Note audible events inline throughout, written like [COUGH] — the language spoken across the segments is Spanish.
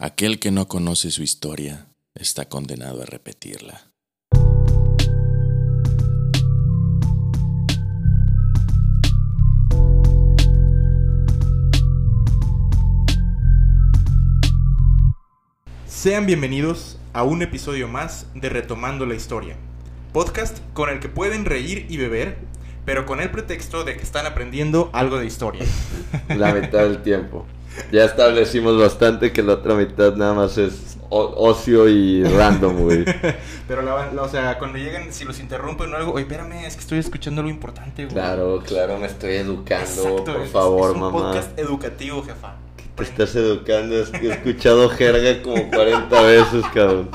Aquel que no conoce su historia está condenado a repetirla. Sean bienvenidos a un episodio más de Retomando la Historia, podcast con el que pueden reír y beber, pero con el pretexto de que están aprendiendo algo de historia. [LAUGHS] La mitad del tiempo. Ya establecimos bastante que la otra mitad nada más es ocio y random, güey. [LAUGHS] Pero, la, la- o sea, cuando lleguen, si los interrumpen o algo, oye, espérame, es que estoy escuchando algo importante, güey. Claro, claro, me estoy educando, Exacto, por es- favor, es un mamá. podcast educativo, jefa. Te estás educando, es que he escuchado jerga como 40 veces, cabrón.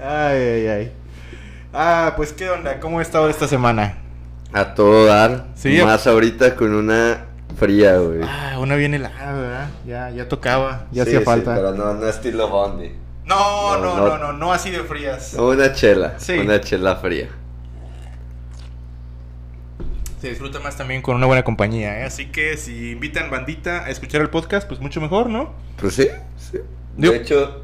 Ay, ay, ay. Ah, pues, ¿qué onda? ¿Cómo ha estado esta semana? A todo dar, Sí. más ahorita con una fría, güey. Ah, una bien helada, ¿verdad? Ya, ya tocaba, ya Sí, hacía sí, falta. pero no, no estilo Bondi. No, no, No, no, no. no, así de frías. Una chela, Sí. una chela fría. Se disfruta más también con una buena compañía, ¿eh? Así que si invitan bandita a escuchar el podcast, pues mucho mejor, ¿no? Pues sí, sí. Yo- De hecho,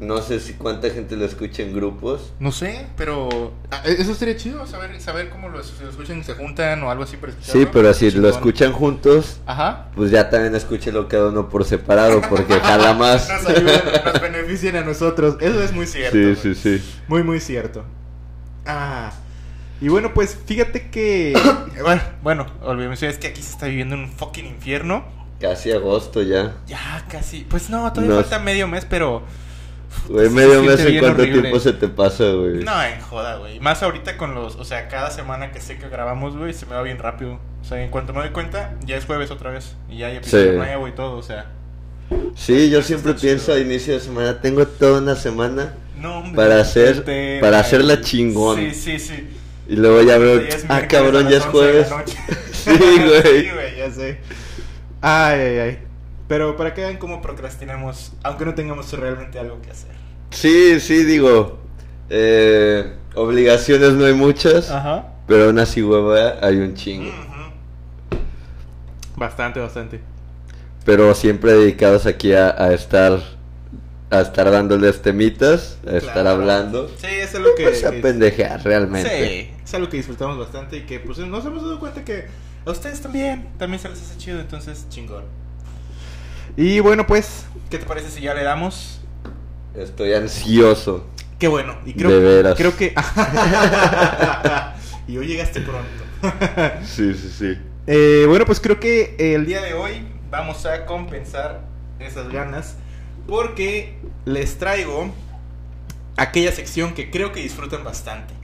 no sé si cuánta gente lo escucha en grupos. No sé, pero ah, eso sería chido, saber, saber cómo los, si lo escuchan, se juntan o algo así para. Sí, pero si lo escuchan juntos, Ajá. pues ya también escúchelo cada uno por separado, porque jala más. [LAUGHS] Nos ayudan, nos benefician a nosotros. Eso es muy cierto. Sí, sí, sí. Muy, muy cierto. Ah. Y bueno, pues fíjate que. [COUGHS] bueno, bueno, olvidemos, es que aquí se está viviendo un fucking infierno. Casi agosto ya. Ya casi. Pues no, todavía falta medio mes, pero. Güey, medio mes en cuánto horrible. tiempo se te pasa, güey. No, en joda, güey. Más ahorita con los. O sea, cada semana que sé que grabamos, güey, se me va bien rápido. O sea, en cuanto me doy cuenta, ya es jueves otra vez. Y ya hay episodio Sí. nuevo y todo, o sea. Sí, yo Eso siempre pienso chido. a inicio de semana, tengo toda una semana No, hombre. para hacer, este, para güey. hacerla chingón. Sí, sí, sí. Y luego ya veo, ah, cabrón, ya es 11 de la jueves. [LAUGHS] Sí, güey. [LAUGHS] Sí, güey, ya sé. Ay, ay, ay. Pero para que vean cómo procrastinamos, aunque no tengamos realmente algo que hacer. Sí, sí, digo, eh, obligaciones no hay muchas, Ajá. pero aún así, hueva, hay un chingo. Bastante, bastante. Pero siempre dedicados aquí a, a estar, a estar dándoles temitas, a estar hablando. Sí, es algo que. Pues a que- pendejear, realmente. Sí, es algo que disfrutamos bastante y que pues nos hemos dado cuenta que a ustedes también, también se les hace chido, entonces chingón. Y bueno, pues, ¿qué te parece si ya le damos? Estoy ansioso. Qué bueno, y creo, De veras. creo que... [LAUGHS] [LAUGHS] y hoy llegaste pronto. [LAUGHS] Sí, sí, sí. Eh, bueno, pues creo que el día de hoy vamos a compensar esas ganas porque les traigo aquella sección que creo que disfrutan bastante.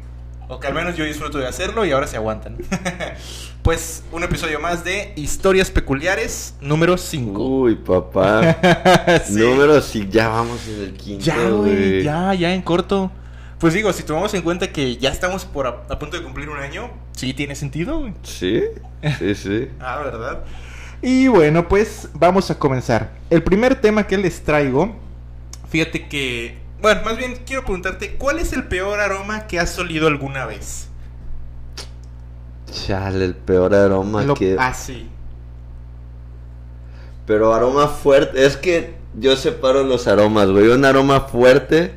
O que al menos yo disfruto de hacerlo y ahora se aguantan. [LAUGHS] pues un episodio más de Historias Peculiares número 5. Uy, papá. [LAUGHS] Número sí, ya vamos en el quinto, Ya, güey, güey. ya, ya en corto. Pues digo, si tomamos en cuenta que ya estamos por a, a punto de cumplir un año, sí tiene sentido, güey. Sí, sí, sí. [LAUGHS] Ah, ¿verdad? Y bueno, pues vamos a comenzar. El primer tema que les traigo, fíjate que... Bueno, más bien quiero preguntarte, ¿cuál es el peor aroma que has olido alguna vez? Chale, el peor aroma Lo- que... Ah, sí. Pero aroma fuerte, es que yo separo los aromas, güey. Un aroma fuerte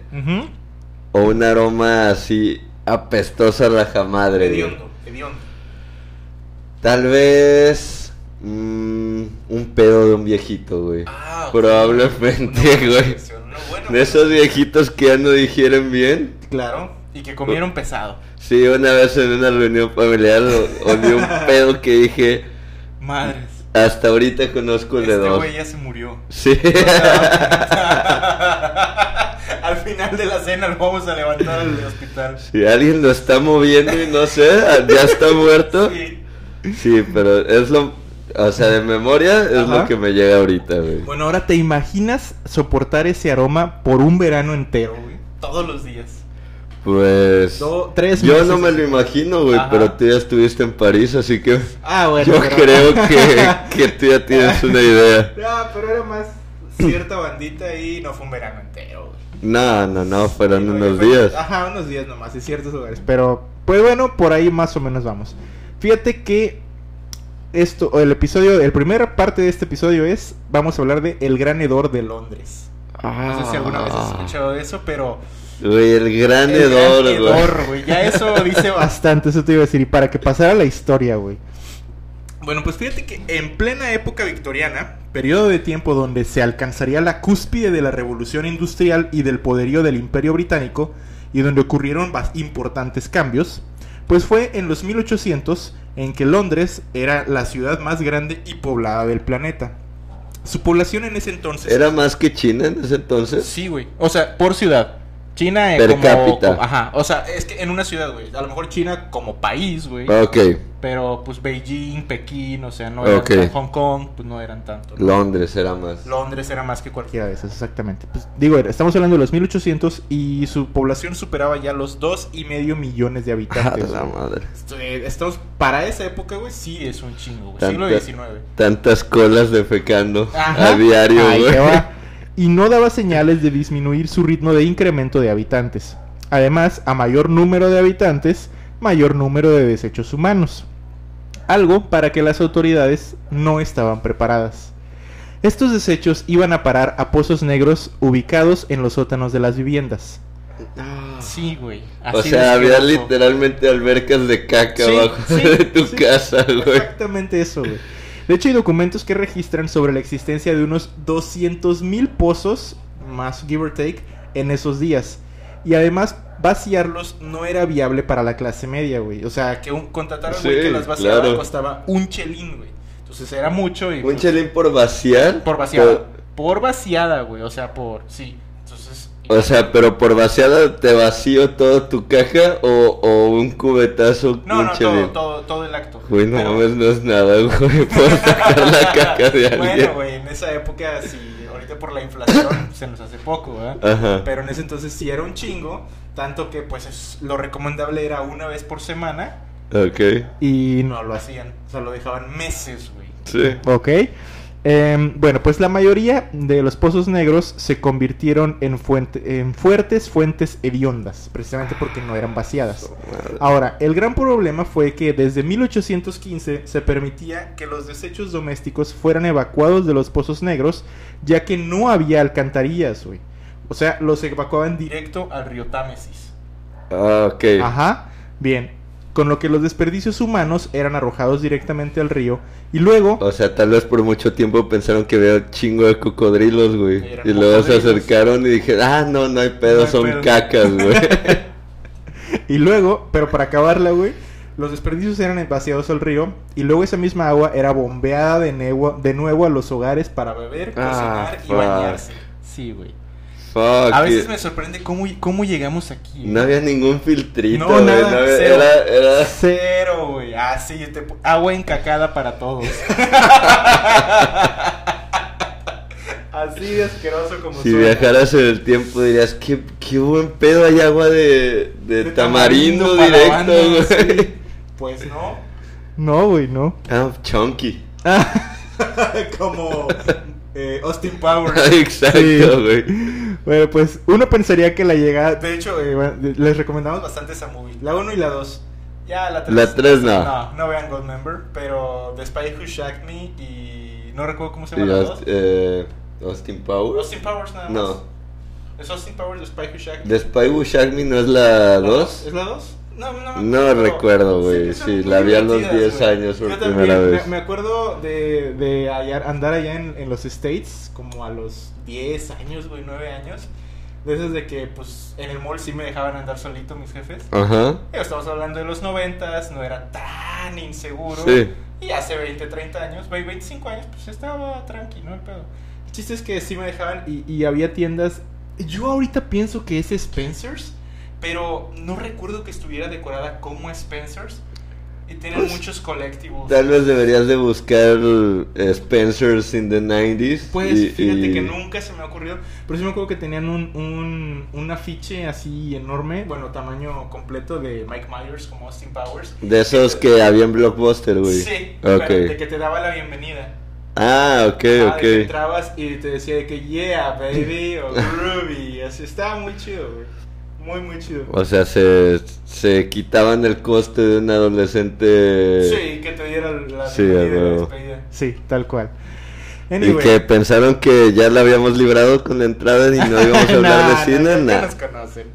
o un aroma así apestosa a la jamadre, güey. Hediondo, hediondo. Tal vez... mm, un pedo de un viejito, güey. Ah, ok. Probablemente, güey. De esos viejitos que ya no digieren bien. Claro, y que comieron pesado. Sí, una vez en una reunión familiar o- olí un [LAUGHS] pedo que dije, Madres. hasta ahorita conozco el de Este dos. güey ya se murió. Sí. [LAUGHS] Al final de la cena lo vamos a levantar al hospital. Si alguien lo está moviendo y no sé, ya está muerto. Sí. Sí, pero es lo, o sea, de memoria es Ajá. lo que me llega ahorita, güey. Bueno, ahora te imaginas soportar ese aroma por un verano entero, güey. Todos los días. Pues Do- tres yo meses. no me lo imagino, güey, pero tú ya estuviste en París, así que Ah, bueno. yo pero- creo que, [LAUGHS] que tú ya tienes una idea. No, pero era más cierta bandita y no fue un verano entero, güey. No, no, no, fueron Sí, unos fue- días. Ajá, unos días nomás, en ciertos lugares. Pero, pues bueno, por ahí más o menos vamos. Fíjate que esto, o el episodio, el primera parte de este episodio es, vamos a hablar de El Gran Hedor de Londres. No sé si alguna vez has escuchado de eso, pero... Güey, el gran El hedor, gran güey. hedor, güey. Ya eso dice bastante, eso te iba a decir. Y para que pasara la historia, güey. Bueno, pues fíjate que en plena época victoriana, periodo de tiempo donde se alcanzaría la cúspide de la revolución industrial y del poderío del imperio británico, y donde ocurrieron importantes cambios, pues fue en los 1800 en que Londres era la ciudad más grande y poblada del planeta. Su población en ese entonces... ¿Era más que China en ese entonces? Sí, güey. O sea, por ciudad. China eh, Per como, cápita. como- Ajá. O sea, es que en una ciudad, güey. A lo mejor China como país, güey. Ok, Pero pues Beijing, Pekín, o sea, no eran Ok. tan- Hong Kong, pues no eran tanto. ¿no? Londres era más. Londres era más que cualquiera de esas, exactamente. Pues, digo, estamos hablando de los 1800 y su población superaba ya los dos y medio millones de Ah, habitantes. [LAUGHS] la güey. madre. Eh, Estamos, para esa época, güey, sí es un chingo, güey. Tanta- Siglo XIX. Tantas colas defecando a diario, Ahí güey. [LAUGHS] Y no daba señales de disminuir su ritmo de incremento de habitantes. Además, a mayor número de habitantes, mayor número de desechos humanos. Algo para que las autoridades no estaban preparadas. Estos desechos iban a parar a pozos negros ubicados en los sótanos de las viviendas. Sí, güey. O sea, había literalmente albercas de caca Sí, abajo sí, de tu sí. casa, güey. Exactamente eso, güey. De hecho, hay documentos que registran sobre la existencia de unos 200 mil pozos, más give or take, en esos días. Y además, vaciarlos no era viable para la clase media, güey. O sea, que un, contratar a un güey que las vaciara claro. costaba un chelín, güey. Entonces era mucho y... Un pues, chelín por vaciar. Por vaciada. Por vaciada, güey. O sea, por... Sí. O sea, pero por vaciada te vacío toda tu caja o, o un cubetazo No, no, todo, todo, todo el acto. Güey, no Pero- mames, no es nada, güey. Puedo sacar la [LAUGHS] caca de alguien. Bueno, güey, en esa época, sí, ahorita por la inflación [LAUGHS] se nos hace poco, ¿verdad? Ajá. Pero en ese entonces sí era un chingo, tanto que pues es- lo recomendable era una vez por semana Ok. y no lo hacían, o sea, lo dejaban meses, güey. Sí. Ok. Em, bueno, pues la mayoría de los pozos negros se convirtieron en, fuente- en fuertes fuentes hediondas, precisamente porque no eran vaciadas. Madre. Ahora, el gran problema fue que desde 1815 se permitía que los desechos domésticos fueran evacuados de los pozos negros, ya que no había alcantarillas, güey. O sea, los evacuaban directo al río Támesis. Ah, ok. Ajá. Bien. Con lo que los desperdicios humanos eran arrojados directamente al río y luego O sea, tal vez por mucho tiempo pensaron que había un chingo de cocodrilos, güey. Y luego se acercaron y dijeron, ah, no, no hay pedo, No hay son pedo". cacas, güey. [LAUGHS] y luego, pero para acabarla, güey, los desperdicios eran vaciados al río y luego esa misma agua era bombeada de, nuevo- de nuevo a los hogares para beber, Ah, cocinar y fuck. bañarse. Sí, güey. Fuck. A veces me sorprende cómo, cómo llegamos aquí. No había ningún filtrito, No, güey. nada, no había- cero. era, era... Cero, güey. Ah, sí, te pu- agua encacada para todos. [LAUGHS] Así de asqueroso como Si suena. viajaras en el tiempo dirías, qué, qué buen pedo, hay agua de, de, De tamarindo, directo, banda, güey. sí. Pues no. No, güey, no. Ah, chunky. [LAUGHS] como eh, Austin Powers. [LAUGHS] Exacto, Sí. Bueno, pues uno pensaría que la llegada. De hecho, eh, bueno, les recomendamos bastante esa movie. La 1 y la 2. Ya la 3. La tres no. No, no vean Goldmember. Pero The Spy Who Shagged Me y. No recuerdo cómo se llama la Aust- 2. eh, Austin Powers. Austin Powers nada más. No. ¿Es Austin Powers The Spy Who Shagged Me? The Spy Who Shagged Me no es la ¿La 2. ¿Es la 2? No, no, No recuerdo, güey. Sí, la vi a los divertidas, 10 güey. años por Yo primera también, vez. Me, me acuerdo de, de hallar- andar allá en, en los States, como a los 10 años, güey, 9 años. De esos de que, pues, en el mall sí me dejaban andar solito mis jefes. Ajá. Digo, estamos hablando de los 90, no era tan inseguro. Sí. Y hace 20, 30 años, ve- 25 años, pues estaba tranquilo el pedo. El chiste es que sí me dejaban y, y había tiendas. Yo ahorita pienso que es Spencer's, pero no recuerdo que estuviera decorada como Spencer's. Y tienen Pues, muchos colectivos. Tal vez deberías de buscar Spencer's in the 90s. Pues y- fíjate y- que nunca se me ha ocurrido. Pero sí me acuerdo que tenían un, un, un afiche así enorme, bueno, tamaño completo de Mike Myers como Austin Powers. De esos que había en Blockbuster, güey. Sí, Ok. pero de que te daba la bienvenida. Ah, ok, Ah, ok. que entrabas y te decía de que yeah, baby, o [LAUGHS] groovy, así estaba muy chido, güey. Muy, muy chido. O sea, se, se quitaban el coste de un adolescente. Sí, que te diera la Sí, despedida. Sí, tal cual. Anyway. Y que pensaron que ya la habíamos librado con la entrada y no íbamos a [LAUGHS] hablar Nah, de cine, nah. nos conocen.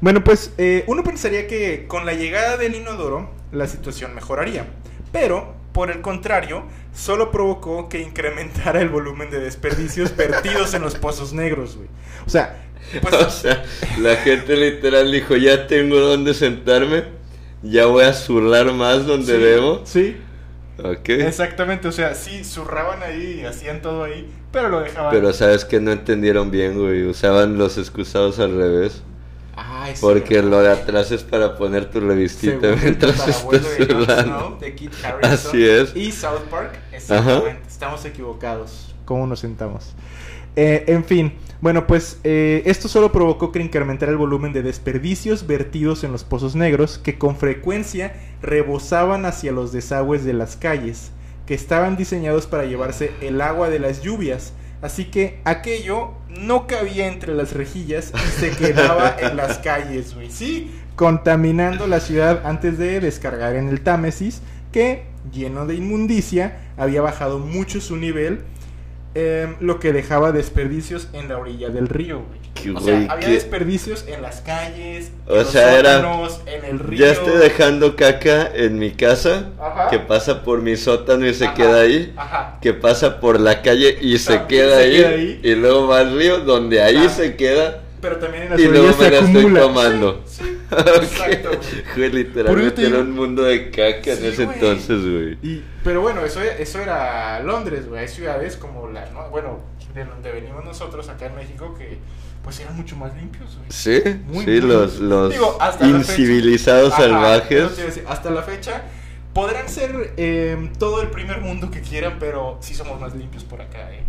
Bueno, pues eh, uno pensaría que con la llegada del inodoro la situación mejoraría, pero por el contrario, solo provocó que incrementara el volumen de desperdicios vertidos en los pozos negros, güey. O sea, pues [LAUGHS] O sea, la gente literal dijo, ya tengo donde sentarme, ya voy a zurrar más donde sí, debo. Sí, Ok. exactamente, o sea, sí zurraban ahí, hacían todo ahí, pero lo dejaban. Pero sabes que no entendieron bien, güey. Usaban los excusados al revés. Ay, sí, Porque lo de atrás es para poner tu revistita Según mientras estás zurrando. De Kit [LAUGHS] Así es. Y South Park, exactamente. Estamos equivocados. ¿Cómo nos sentamos? Eh, en fin, bueno, pues eh, esto solo provocó que incrementara el volumen de desperdicios vertidos en los pozos negros que con frecuencia rebosaban hacia los desagües de las calles, que estaban diseñados para llevarse el agua de las lluvias. Así que aquello no cabía entre las rejillas y se [LAUGHS] quedaba en las calles, güey. Sí, contaminando la ciudad antes de descargar en el Támesis, que, lleno de inmundicia, había bajado mucho su nivel, eh, lo que dejaba desperdicios en la orilla del río, güey. Qué O sea, había qué- desperdicios en las calles, O en los sea, era- en el río. Ya estoy dejando caca en mi casa, Ajá. que pasa por mi sótano y se Ajá, queda ahí. Ajá. Que pasa por la calle y se, queda, se ahí, queda ahí. Y luego va al río, donde ahí Ah. se queda. Pero también en las Y luego me se la estoy tomando. Sí, sí, Ok. Exacto, güey. Literalmente te era un mundo de caca en ese güey. entonces, güey. Y, pero bueno, eso, eso era Londres, güey. Hay ciudades como la, ¿no? bueno, de donde venimos nosotros acá en México que pues eran mucho más limpios, güey. Sí, Muy, sí, los, limpios. los Digo, hasta la fecha- incivilizados Ajá, salvajes. decir, hasta la fecha podrán ser eh, todo el primer mundo que quieran, pero sí somos más limpios por acá, eh.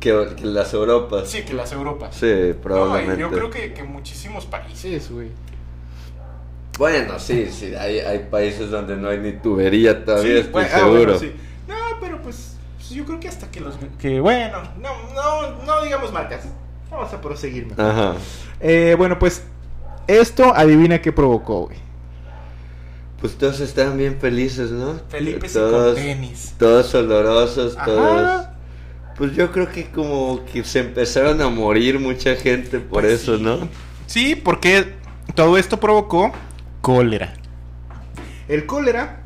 Que, que las Europas. Sí, que las Europas. Sí, No, y probablemente. yo creo que, que muchísimos países, güey. Bueno, sí, sí, hay, hay países donde no hay ni tubería todavía, Sí, estoy bueno, ah, seguro. bueno, sí. No, pero pues, pues yo creo que hasta que los... Que bueno, no, no, no digamos marcas. Vamos a proseguir mejor. Ajá. Eh, bueno, pues esto adivina qué provocó, güey. Pues todos estaban bien felices, ¿no? Felipe todos, con tenis. todos olorosos, Ajá. Pues yo creo que como que se empezaron a morir mucha gente por Pues eso, sí. ¿no? Sí, porque todo esto provocó cólera. El cólera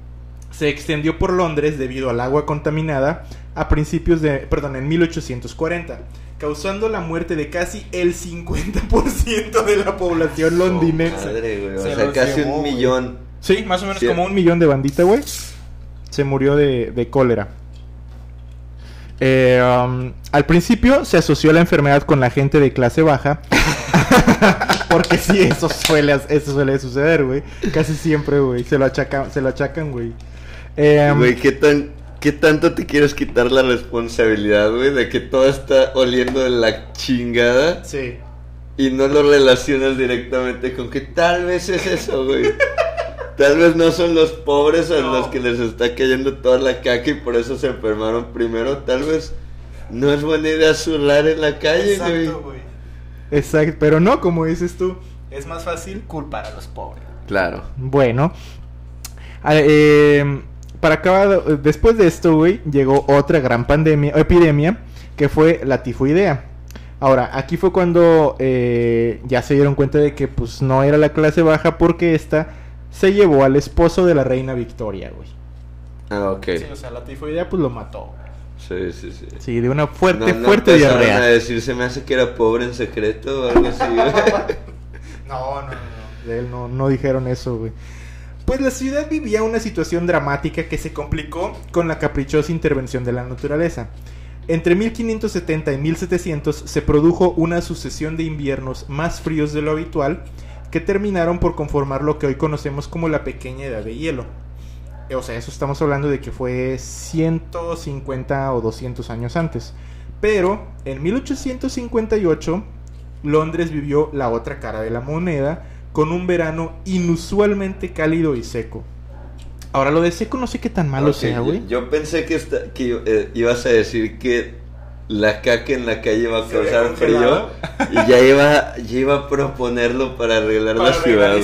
se extendió por Londres debido al agua contaminada a principios de, perdón, en 1840, causando la muerte de casi el 50% de la población londinense. Oh, madre, güey, O Se sea, casi un güey. millón. Sí, más o menos Sí. como un millón de bandita, güey. Se murió de, de cólera. Eh, um, al principio se asoció la enfermedad con la gente de clase baja. [LAUGHS] Porque sí, eso suele, eso suele suceder, güey. Casi siempre, güey. Se lo achacan, se lo achacan, güey. Em, Güey, ¿qué, tan, ¿qué tanto te quieres quitar la responsabilidad, güey? De que todo está oliendo de la chingada sí. y no lo relacionas directamente con que tal vez es eso, güey. [LAUGHS] Tal vez no son los pobres a No. los que les está cayendo toda la caca y por eso se enfermaron primero. Tal vez no es buena idea zurrar en la calle, güey. Exacto, güey. Exacto, pero no, como dices tú, es más fácil culpar a los pobres. Claro. Bueno, eh, para acabar, después de esto, güey, llegó otra gran pandemia, epidemia, que fue la tifoidea. Ahora, aquí fue cuando eh, ya se dieron cuenta de que pues no era la clase baja porque esta se llevó al esposo de la reina Victoria, güey. Ah, ok. Sí, o sea, la tifoidea pues lo mató. Sí, sí, sí. Sí, de una fuerte, No, no fuerte empezaron a diarrea. decir, se me hace que era pobre en secreto o algo así, güey. [LAUGHS] No, no, no. De él no, no dijeron eso, güey. Pues la ciudad vivía una situación dramática que se complicó con la caprichosa intervención de la naturaleza. Entre 1570 y 1700 se produjo una sucesión de inviernos más fríos de lo habitual que terminaron por conformar lo que hoy conocemos como la pequeña edad de hielo. O sea, eso estamos hablando de que fue 150 o 200 años antes. Pero en 1858 Londres vivió la otra cara de la moneda con un verano inusualmente cálido y seco. Ahora lo de seco no sé qué tan malo sea, yo- güey. Yo, pensé que, esta- que eh, ibas a decir que la caca en la calle iba a causar frío y ya iba, ya iba a proponerlo para arreglar Para la ciudad,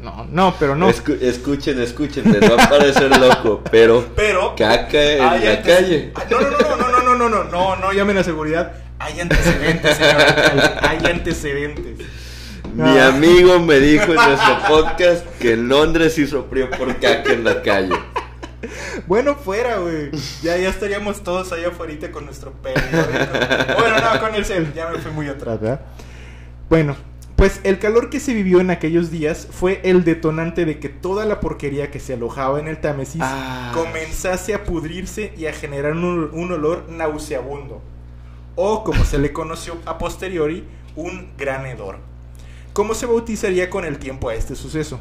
no, no, pero no. Escu- escuchen, escuchen, les va a parecer loco, pero Pero caca en la antes- calle. Ah, No, no, no, no, no, no, no, no, no, no llamen a seguridad. Hay antecedentes, señor hay antecedentes. Mi Ah. amigo me dijo en nuestro podcast que en Londres hizo frío por caca en la calle. Bueno, fuera, güey. Ya, ya estaríamos todos allá afuera con nuestro periódico. Bueno, no, con el cel. Ya me fui muy atrás, ¿verdad? Bueno, pues el calor que se vivió en aquellos días fue el detonante de que toda la porquería que se alojaba en el Támesis Ah. comenzase a pudrirse y a generar un, un olor nauseabundo. O, como se le conoció a posteriori, un gran hedor. ¿Cómo se bautizaría con el tiempo a este suceso?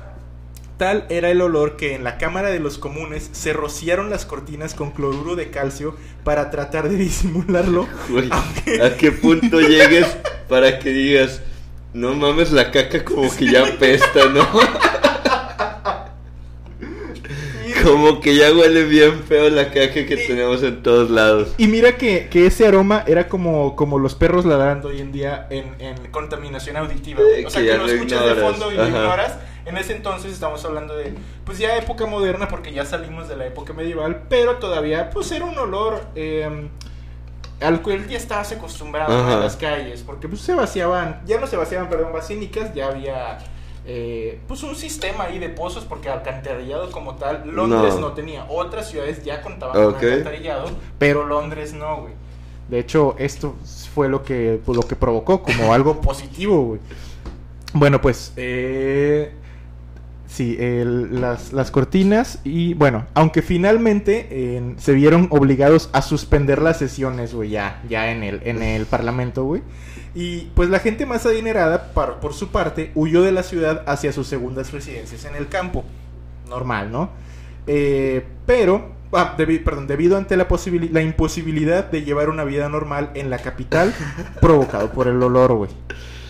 Tal era el olor que en la Cámara de los Comunes se rociaron las cortinas con cloruro de calcio para tratar de [LAUGHS] disimularlo. Aunque- ¿a qué punto llegues para que digas, no mames, la caca como que ya apesta, ¿no? Como que ya huele bien feo la caca que tenemos en todos lados. Y mira que, que ese aroma era como, como los perros ladrando hoy en día en, en contaminación auditiva. Eh, O sea, que que, lo lo escuchas de fondo y lo Ajá. ignoras. En ese entonces estamos hablando de, pues ya época moderna porque ya salimos de la época medieval, pero todavía pues era un olor eh, al cual ya estabas acostumbrado Ajá. en las calles, porque pues se vaciaban, ya no se vaciaban, perdón, basílicas, ya había... eh, pues un sistema ahí de pozos porque alcantarillado como tal Londres No. no, tenía otras ciudades ya contaban Ok. con alcantarillado pero Londres no güey de hecho, esto fue lo que, pues, lo que provocó como algo positivo, güey. Bueno, pues, eh, sí, el- las, las cortinas y, bueno, aunque finalmente eh, se vieron obligados a suspender las sesiones, güey, ya, ya en el, en el Parlamento, güey. Y pues la gente más adinerada, par- por su parte, huyó de la ciudad hacia sus segundas residencias en el campo. Normal, ¿no? Eh, pero, ah, debi- perdón, debido ante la, la imposibilidad de llevar una vida normal en la capital, [LAUGHS] provocado por el olor, güey.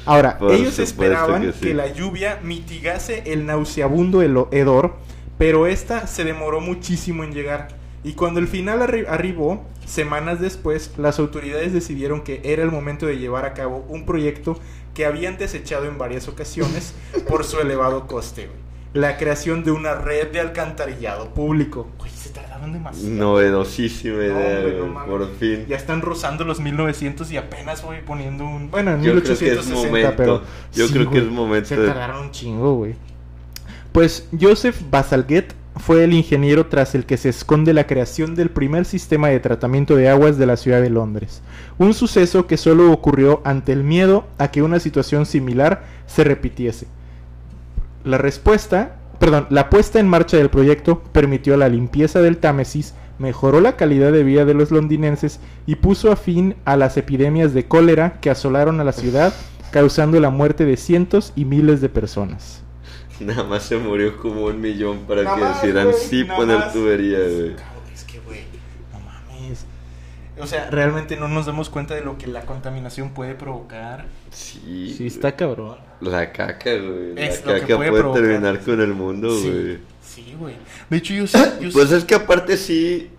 Ahora, Por ellos esperaban que la lluvia mitigase el nauseabundo hedor, pero esta se demoró muchísimo en llegar. Y cuando el final arri- arribó, semanas después, las autoridades decidieron que era el momento de llevar a cabo un proyecto que habían desechado en varias ocasiones por su elevado coste, güey. La creación de una red de alcantarillado público. Güey, se tardaron demasiado. Novedosísima No, idea, no por fin. Ya están rozando los 1900 y apenas voy poniendo un... Bueno, en Yo creo que es 1860, momento. pero... Yo creo que es momento Se tardaron un chingo, güey. Pues Joseph Bazalgette fue el ingeniero tras el que se esconde la creación del primer sistema de tratamiento de aguas de la ciudad de Londres. Un suceso que solo ocurrió ante el miedo a que una situación similar se repitiese. La respuesta, perdón, la puesta en marcha del proyecto permitió la limpieza del Támesis, mejoró la calidad de vida de los londinenses y puso a fin a las epidemias de cólera que asolaron a la ciudad, causando la muerte de cientos y miles de personas. Nada más se murió como un millón para Nada que güey, sí poner tubería, güey. Cabrón, Es que, güey, no mames. O sea, realmente no nos damos cuenta de lo que la contaminación puede provocar. Sí. Sí, está cabrón. La caca, güey. La Es lo que caca puede terminar con el mundo, Sí. güey. Sí, güey. De hecho, yo sé. Yo Pues sé- es que aparte sí.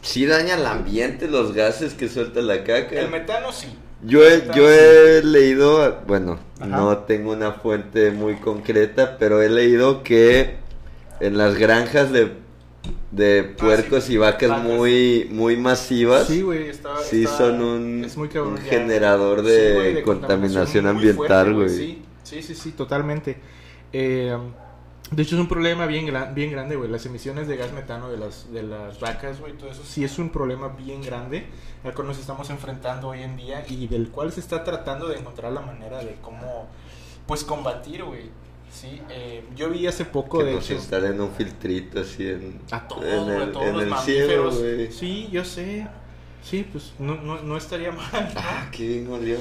Sí daña el ambiente los gases que suelta la caca. El metano sí. Yo he, yo he leído, bueno, Ajá. no tengo una fuente muy concreta, pero he leído que en las granjas de, de puercos y vacas Vacas. muy, muy masivas, Sí, güey, está, sí está- son un, es muy cabrón un ya. generador Sí, de, contaminación ambiental, güey. Sí, sí, sí, sí, totalmente. Eh, de hecho, es un problema bien, gran- bien grande, güey. Las emisiones de gas metano de las, de las vacas, güey, todo eso sí es un problema bien grande al cual nos estamos enfrentando hoy en día y del cual se está tratando de encontrar la manera de cómo, pues, combatir, güey. Sí, eh, yo vi hace poco, Que de nos hecho, instalen un filtrito así en, a todos, en el, a todos en los el cielo, mamíferos. güey. sí, yo sé. Sí, pues no, no, no estaría mal, ¿no? Ah, qué bien olió.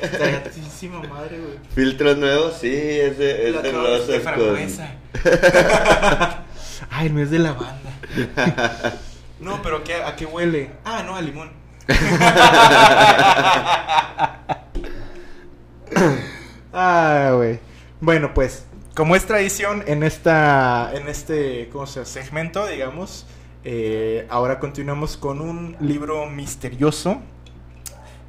Tantísima madre, güey. [LAUGHS] Filtro nuevo, sí, ese, ese rosa de frambuesa. [LAUGHS] Ay, el mes de lavanda. [LAUGHS] No, pero ¿qué, ¿a qué huele? Ah, no, a limón. ah, güey. Bueno, pues, como es tradición en esta, en este, ¿cómo se segmento, digamos, eh, ahora continuamos con un libro misterioso,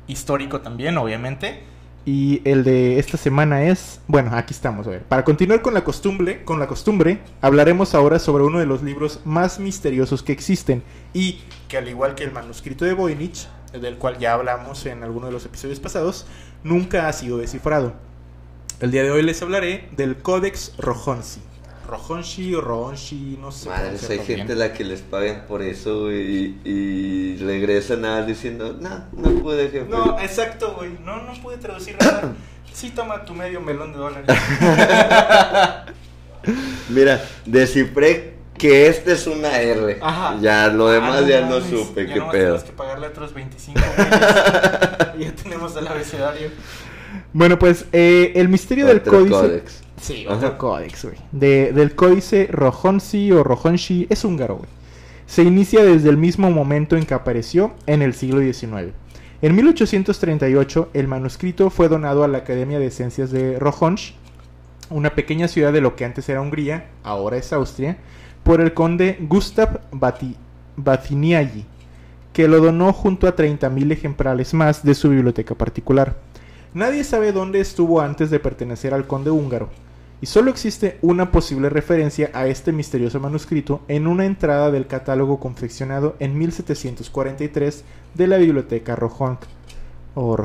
histórico también, obviamente, Y el de esta semana es, bueno, aquí estamos, a ver. Para continuar con la costumbre, con la costumbre, hablaremos ahora sobre uno de los libros más misteriosos que existen y que al igual que el manuscrito de Voynich, del cual ya hablamos en alguno de los episodios pasados, nunca ha sido descifrado. El día de hoy les hablaré del Codex Rojonsi. Rojonshi o Rojonshi, no sé. Madre, hay gente a la que les paguen por eso güey, y, y regresan a diciendo, no, no pude, jefe. No, exacto, güey. No, no pude traducir nada. [COUGHS] Sí, toma tu medio melón de dólares. [LAUGHS] Mira, descifré que este es una R. Ajá. Ya, lo demás Ah, ya no supe, ya qué pedo. tenemos que pagarle otros 25 güeyes. Y ya tenemos el abecedario. Bueno, pues eh, el misterio del códice. códex. Sí, Ajá. otro códex, güey. De- del códice Rojonsi o Rojonshi es húngaro, güey. Se inicia desde el mismo momento en que apareció en el siglo XIX. En 1838, el manuscrito fue donado a la Academia de Ciencias de Rojonsh, una pequeña ciudad de lo que antes era Hungría, ahora es Austria, por el conde Gustav Batiniaghi, que lo donó junto a 30.000 ejemplares más de su biblioteca particular. Nadie sabe dónde estuvo antes de pertenecer al conde húngaro, y solo existe una posible referencia a este misterioso manuscrito en una entrada del catálogo confeccionado en 1743 de la biblioteca o Ujú.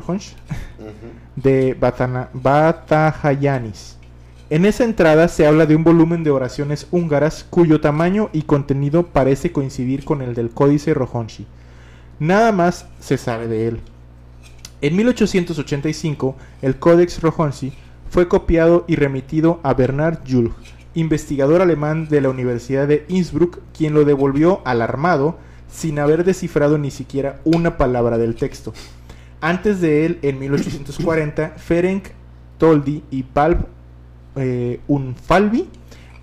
de Batana- Batajayanis. En esa entrada se habla de un volumen de oraciones húngaras cuyo tamaño y contenido parece coincidir con el del Códice Rojonshi. Nada más se sabe de él. En 1885, el Codex Rojonshi fue copiado y remitido a Bernard Julg, investigador alemán de la Universidad de Innsbruck, quien lo devolvió alarmado sin haber descifrado ni siquiera una palabra del texto. Antes de él, en 1840, [COUGHS] Ferenc Toldi y Palp eh, Unfalvi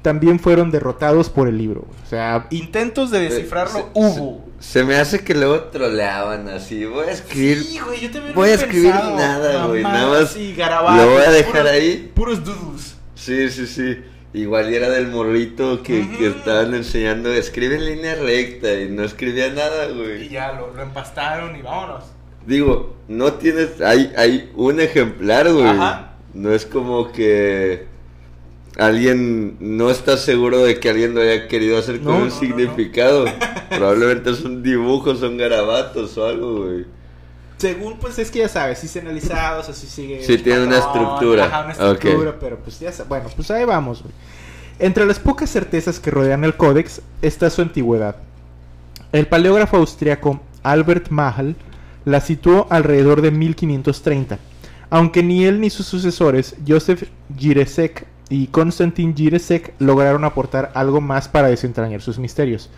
también fueron derrotados por el libro. O sea, intentos de descifrarlo se- hubo. Se me hace que luego troleaban así. Voy a escribir. Sí, güey, yo también voy a escribir pensado. nada, güey, nada más sí, lo voy a dejar puros- ahí. Puros doodles. Sí, sí, sí. Igual y era del morrito que, que estaban enseñando. Escribe en línea recta y no escribía nada, Y güey. ya lo, lo empastaron y vámonos. Digo, no tienes. Hay, hay un ejemplar, güey. Ajá. No es como que. Alguien no está seguro de que alguien lo haya querido hacer con No, un no, no, no. significado. [LAUGHS] Probablemente son dibujos, son garabatos o algo, güey. Según, pues es que ya sabes, sí se analizados, así sigue. Sí, tiene una estructura. Ajá, una estructura, pero pues ya sa- Bueno, pues ahí vamos, güey. Entre las pocas certezas que rodean el códex está su antigüedad. El paleógrafo austriaco Albert Mahal la situó alrededor de 1530, aunque ni él ni sus sucesores, Joseph Giresek y Konstantin Giresek, lograron aportar algo más para desentrañar sus misterios.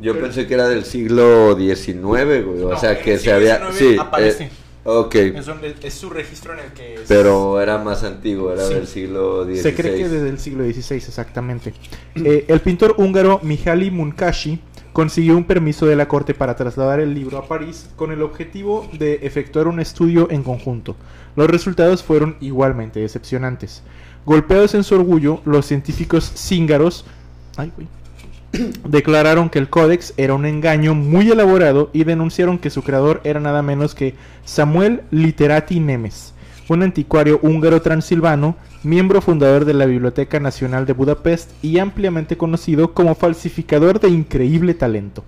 Yo Pero- pensé que era del siglo XIX, güey. O sea, que se había. XIX Sí, aparece. eh, ok. Es, donde- es su registro en el que... es- Pero era más antiguo, era Sí. del siglo XVI. Se cree que desde el siglo XVI, exactamente. [CLEARS THROAT] Eh, el pintor húngaro Mihaly Munkashi consiguió un permiso de la corte para trasladar el libro a París con el objetivo de efectuar un estudio en conjunto. Los resultados fueron igualmente decepcionantes. Golpeados en su orgullo, los científicos cíngaros ay, [COUGHS] declararon que el códex era un engaño muy elaborado y denunciaron que su creador era nada menos que Samuel Literati Nemes, un anticuario húngaro transilvano, miembro fundador de la Biblioteca Nacional de Budapest y ampliamente conocido como falsificador de increíble talento.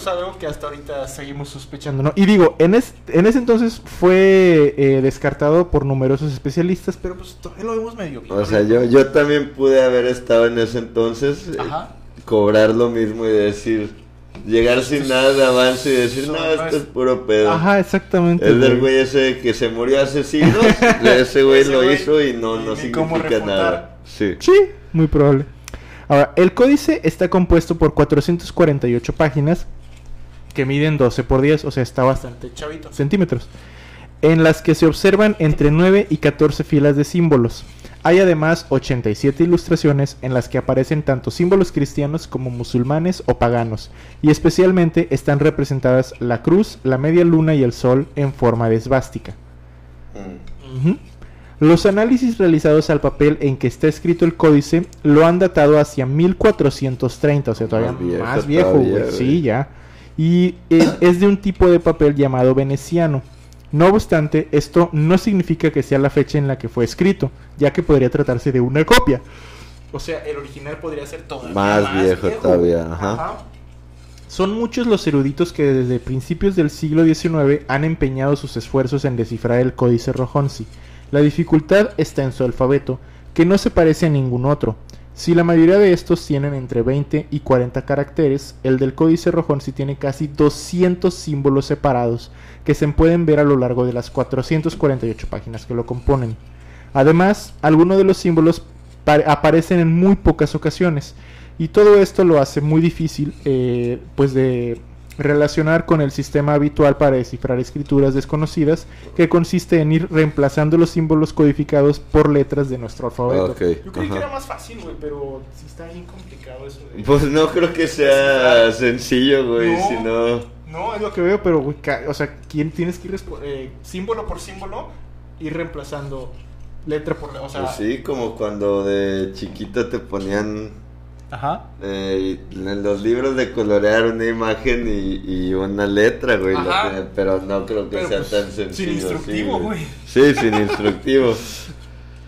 Sea, algo que hasta ahorita seguimos sospechando, ¿no? Y digo, en, es- en ese entonces fue eh, descartado por numerosos especialistas, pero pues todavía lo vemos medio bien. O sea, yo, yo también pude haber estado en ese entonces, eh, cobrar lo mismo y decir, llegar sin nada de avance y decir, No, esto es- es puro pedo. Ajá, exactamente. Es del güey. ese que se murió hace siglos, [LAUGHS] ese güey Ese lo güey, hizo y no, no significa nada. Sí. Sí, muy probable. Ahora, el códice está compuesto por 448 páginas que miden 12 por 10, o sea, está bastante chavito, centímetros, en las que se observan entre 9 y 14 filas de símbolos. Hay además 87 ilustraciones en las que aparecen tanto símbolos cristianos como musulmanes o paganos, y especialmente están representadas la cruz, la media luna y el sol en forma de esvástica. Mm. Los análisis realizados al papel en que está escrito el códice lo han datado hacia 1430, o sea, todavía Más viejo más viejo, todavía, güey. güey. Sí, ya. Y es, es de un tipo de papel llamado veneciano. No obstante, esto no significa que sea la fecha en la que fue escrito, ya que podría tratarse de una copia. O sea, el original podría ser todavía Más viejo todavía, ajá. Ajá. Son muchos los eruditos que desde principios del siglo XIX han empeñado sus esfuerzos en descifrar el códice Rojonsi. La dificultad está en su alfabeto, que no se parece a ningún otro. Si la mayoría de estos tienen entre 20 y 40 caracteres, el del códice Rojonsi tiene casi 200 símbolos separados que se pueden ver a lo largo de las 448 páginas que lo componen. Además, algunos de los símbolos pa- aparecen en muy pocas ocasiones y todo esto lo hace muy difícil eh, pues de relacionar con el sistema habitual para descifrar escrituras desconocidas que consiste en ir reemplazando los símbolos codificados por letras de nuestro alfabeto. Ok, Yo creí que era más fácil, güey, pero sí está bien complicado eso. de- Pues no creo que sea sencillo, güey, No. si no... No, es lo que veo, pero, güey, o sea, ¿quién tienes que ir eh, símbolo por símbolo ir reemplazando letra por letra? O sea, Pues sí, como cuando de chiquito te ponían ajá. eh, en los libros de colorear una imagen y, y una letra, güey. que- pero no creo que Pero, sea pues, tan sin sencillo. instructivo, sí, güey. Sí, sin instructivo. [LAUGHS]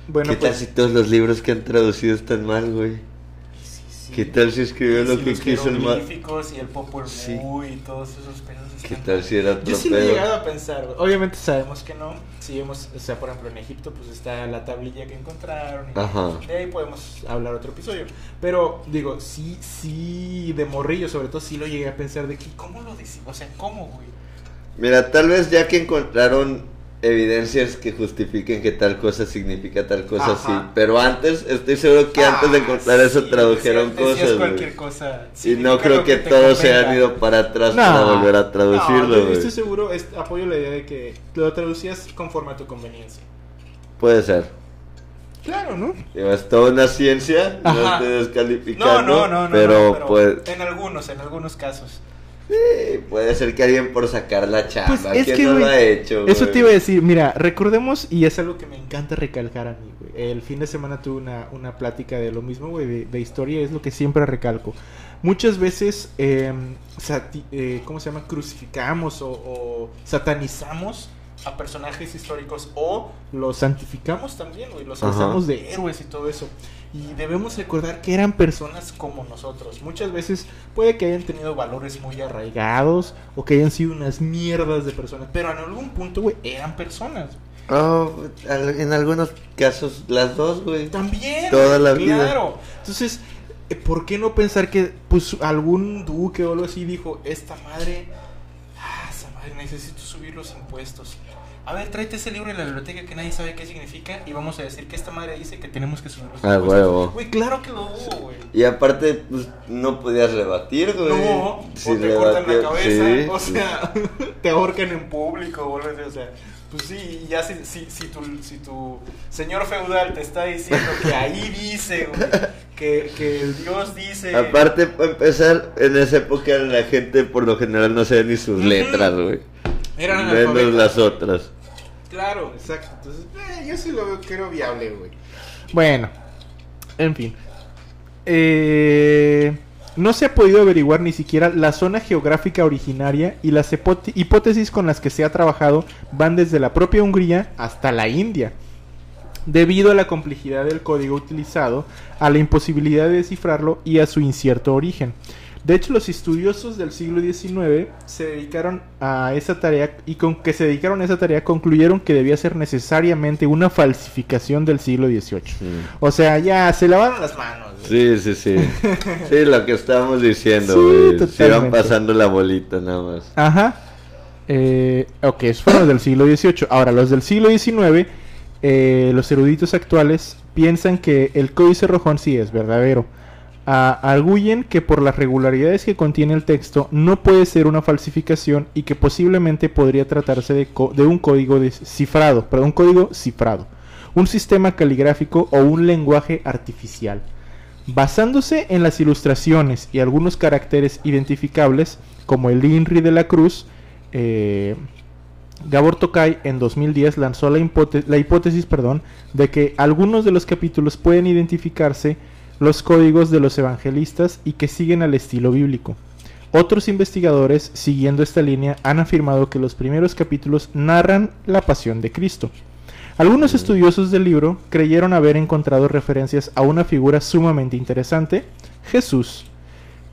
Bueno, ¿Qué tal pues, si todos los libros que han traducido están mal, güey? ¿Qué tal si escribió lo que quiso el mal? y el Popol Sí. Vuh y todos esos pedos ¿Qué están tal si era Yo sí lo he llegado a pensar. Obviamente sabemos que no. Si vemos, o sea, por ejemplo, en Egipto, pues está la tablilla que encontraron. y Ajá. De ahí podemos hablar otro episodio. Pero, digo, sí, sí, de morrillo, sobre todo, sí lo llegué a pensar de que, ¿cómo lo decimos? O sea, ¿cómo, güey? Mira, tal vez ya que encontraron evidencias que justifiquen que tal cosa significa tal cosa Ajá. sí, pero antes estoy seguro que antes de encontrar Ah, eso sí, tradujeron cosas, cualquier güey. cosa. Y no creo que todos se hayan ido para atrás No. para volver a No, traducirlo, yo estoy seguro, es- apoyo la idea de que lo traducías conforme a tu conveniencia. Puede ser. Claro, ¿no? Es toda una ciencia, no Ajá. estoy No, descalificando, no, no, no. pero, no, pero pues, en algunos, en algunos casos. Sí, puede ser que alguien por sacar la chamba, Pues es ¿quién que, no lo ha hecho? Eso te iba a decir, mira, recordemos, y es algo que me encanta recalcar a mí, güey. El fin de semana tuve una, una plática de lo mismo, güey, de, de historia, es lo que siempre recalco. Muchas veces, eh, eh, ¿cómo se llama? Crucificamos o, o satanizamos a personajes históricos o los santificamos también, güey, los alzamos de héroes y todo eso. Y debemos recordar que eran personas como nosotros. Muchas veces puede que hayan tenido valores muy arraigados o que hayan sido unas mierdas de personas, pero en algún punto, güey, eran personas. Oh, en algunos casos las dos, güey. También. Toda la claro. vida. Entonces, eh, ¿por qué no pensar que pues algún duque o algo así dijo, esta madre, ah, esa madre, necesito subir los impuestos? A ver, tráete ese libro en la biblioteca que nadie sabe qué significa y vamos a decir que esta madre dice que tenemos que subir los Ah, huevo. Güey, claro que lo hubo, güey. Y aparte, pues, no podías rebatir, güey. No, Si o te cortan la cabeza, sí, o sí. sea, [LAUGHS] te ahorcan en público, así, o sea, pues sí, y ya si, si, si, tu, si tu señor feudal te está diciendo que ahí dice, güey, que, que el dios dice... Aparte, para empezar, en esa época la gente por lo general no sabía ni sus letras, güey. Eran Menos las otras. Claro, exacto, entonces, eh, yo sí lo veo, creo viable, güey. Bueno, en fin. Eh, no se ha podido averiguar ni siquiera la zona geográfica originaria y las hipóte- hipótesis con las que se ha trabajado van desde la propia Hungría hasta la India. Debido a la complejidad del código utilizado, a la imposibilidad de descifrarlo y a su incierto origen. De hecho, los estudiosos del siglo XIX se dedicaron a esa tarea y con que se dedicaron a esa tarea concluyeron que debía ser necesariamente una falsificación del siglo XVIII. O sea, ya se lavaron las manos. güey. Sí, sí, sí. [LAUGHS] Sí, lo que estábamos diciendo, Sí, güey. Se iban pasando la bolita nada más. Ajá. Eh, ok, esos fueron los del siglo XVIII. Ahora, los del siglo XIX, eh, los eruditos actuales piensan que el códice rojón sí es verdadero. Ah, arguyen que por las regularidades que contiene el texto no puede ser una falsificación y que posiblemente podría tratarse de, un código cifrado, perdón, un código cifrado, un sistema caligráfico o un lenguaje artificial. Basándose en las ilustraciones y algunos caracteres identificables, como el INRI de la cruz, eh, Gabor Tokay en 2010 lanzó la, la hipótesis perdón, de que algunos de los capítulos pueden identificarse los códigos de los evangelistas y que siguen al estilo bíblico. Otros investigadores, siguiendo esta línea, han afirmado que los primeros capítulos narran la pasión de Cristo. Algunos estudiosos del libro creyeron haber encontrado referencias a una figura sumamente interesante, Jesús.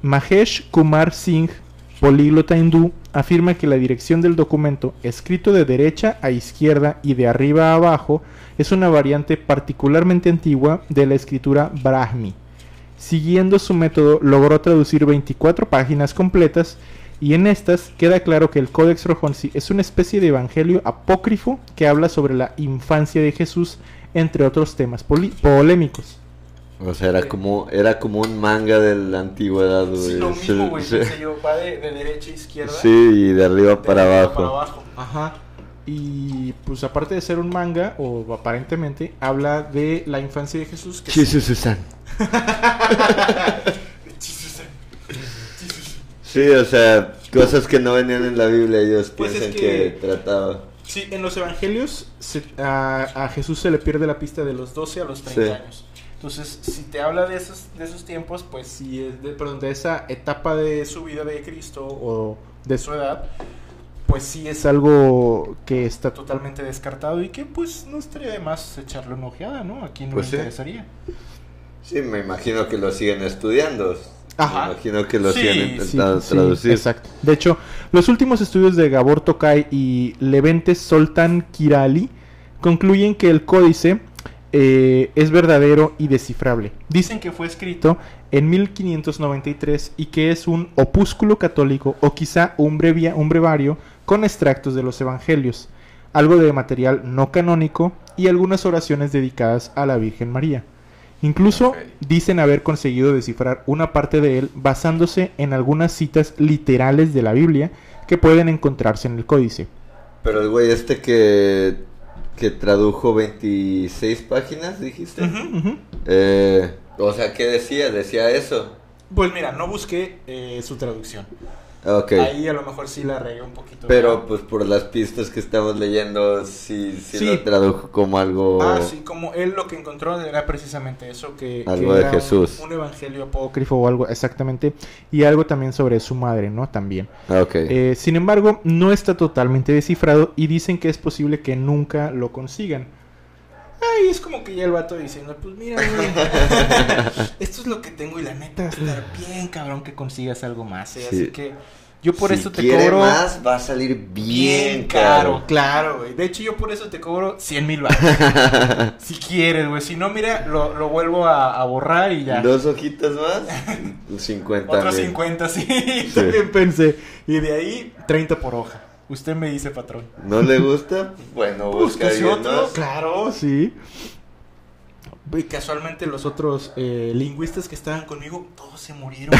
Mahesh Kumar Singh, políglota hindú, afirma que la dirección del documento, escrito de derecha a izquierda y de arriba a abajo, es una variante particularmente antigua de la escritura Brahmi. Siguiendo su método, logró traducir 24 páginas completas y en estas queda claro que el Codex Rojonsi es una especie de evangelio apócrifo que habla sobre la infancia de Jesús, entre otros temas polémicos. O sea, era como, era como un manga de la antigüedad, güey. Sí, lo mismo, güey. sí. yo, va de, de derecha a izquierda. Sí, y de arriba de para arriba abajo. para abajo. Ajá. Y pues aparte de ser un manga, o aparentemente, habla de la infancia de Jesús. Que Chisu Susan. [LAUGHS] Sí, o sea, cosas que no venían en la Biblia, ellos Pues es piensan que- que... trataba. Sí, en los evangelios se- a, a Jesús se le pierde la pista de los 12 a los 30 Sí. años. Entonces, si te habla de esos, de esos tiempos, pues sí, es de, perdón, de esa etapa de su vida de Cristo o de su edad, pues sí es algo que está totalmente descartado y que pues no estaría de más echarle una ojeada, ¿no? Aquí no Pues me sí. interesaría. Sí, me imagino que lo siguen estudiando. Ajá. Me imagino que lo Sí, siguen intentando sí, traducir. exacto. De hecho, los últimos estudios de Gabor Tokay y Levente Soltan Kirali concluyen que el códice eh, es verdadero y descifrable. Dicen que fue escrito en 1593 y que es un opúsculo católico o quizá un, brevia- un brevario con extractos de los evangelios, algo de material no canónico y algunas oraciones dedicadas a la Virgen María. Incluso dicen haber conseguido descifrar una parte de él basándose en algunas citas literales de la Biblia que pueden encontrarse en el códice. Pero el güey este que, que tradujo 26 páginas, dijiste. Eh, o sea, ¿qué decía? Decía eso. Pues mira, no busqué eh, su traducción. Ok. Ahí a lo mejor sí la regué un poquito. Pero pues por las pistas que estamos leyendo, sí, sí, Sí. lo tradujo como algo... Ah, sí, como él lo que encontró era precisamente eso, que, que Algo de era un- Jesús. Un, evangelio apócrifo o algo, exactamente, y algo también sobre su madre, ¿no? También. Ah, Ok. Eh, sin embargo, no está totalmente descifrado y dicen que es posible que nunca lo consigan. Ay, es como que ya el vato diciendo, pues mira, güey, [LAUGHS] esto es lo que tengo y la neta va a estar bien cabrón que consigas algo más, ¿eh? Sí. Así que yo por si eso te quiere cobro más, va a salir bien, bien caro, claro, güey. De hecho, yo por eso te cobro 100 mil baros. [LAUGHS] si quieres, güey. Si no, mira, lo, lo vuelvo a, a borrar y ya. Dos hojitas más, [LAUGHS] 50 Otros mil. 50, sí. También pensé. Y de ahí, 30 por hoja. Usted me dice, patrón. ¿No le gusta? Bueno, busca Búsquese alguien otro. más. Claro, sí. Y casualmente los otros eh, lingüistas que estaban conmigo, todos se murieron. [LAUGHS]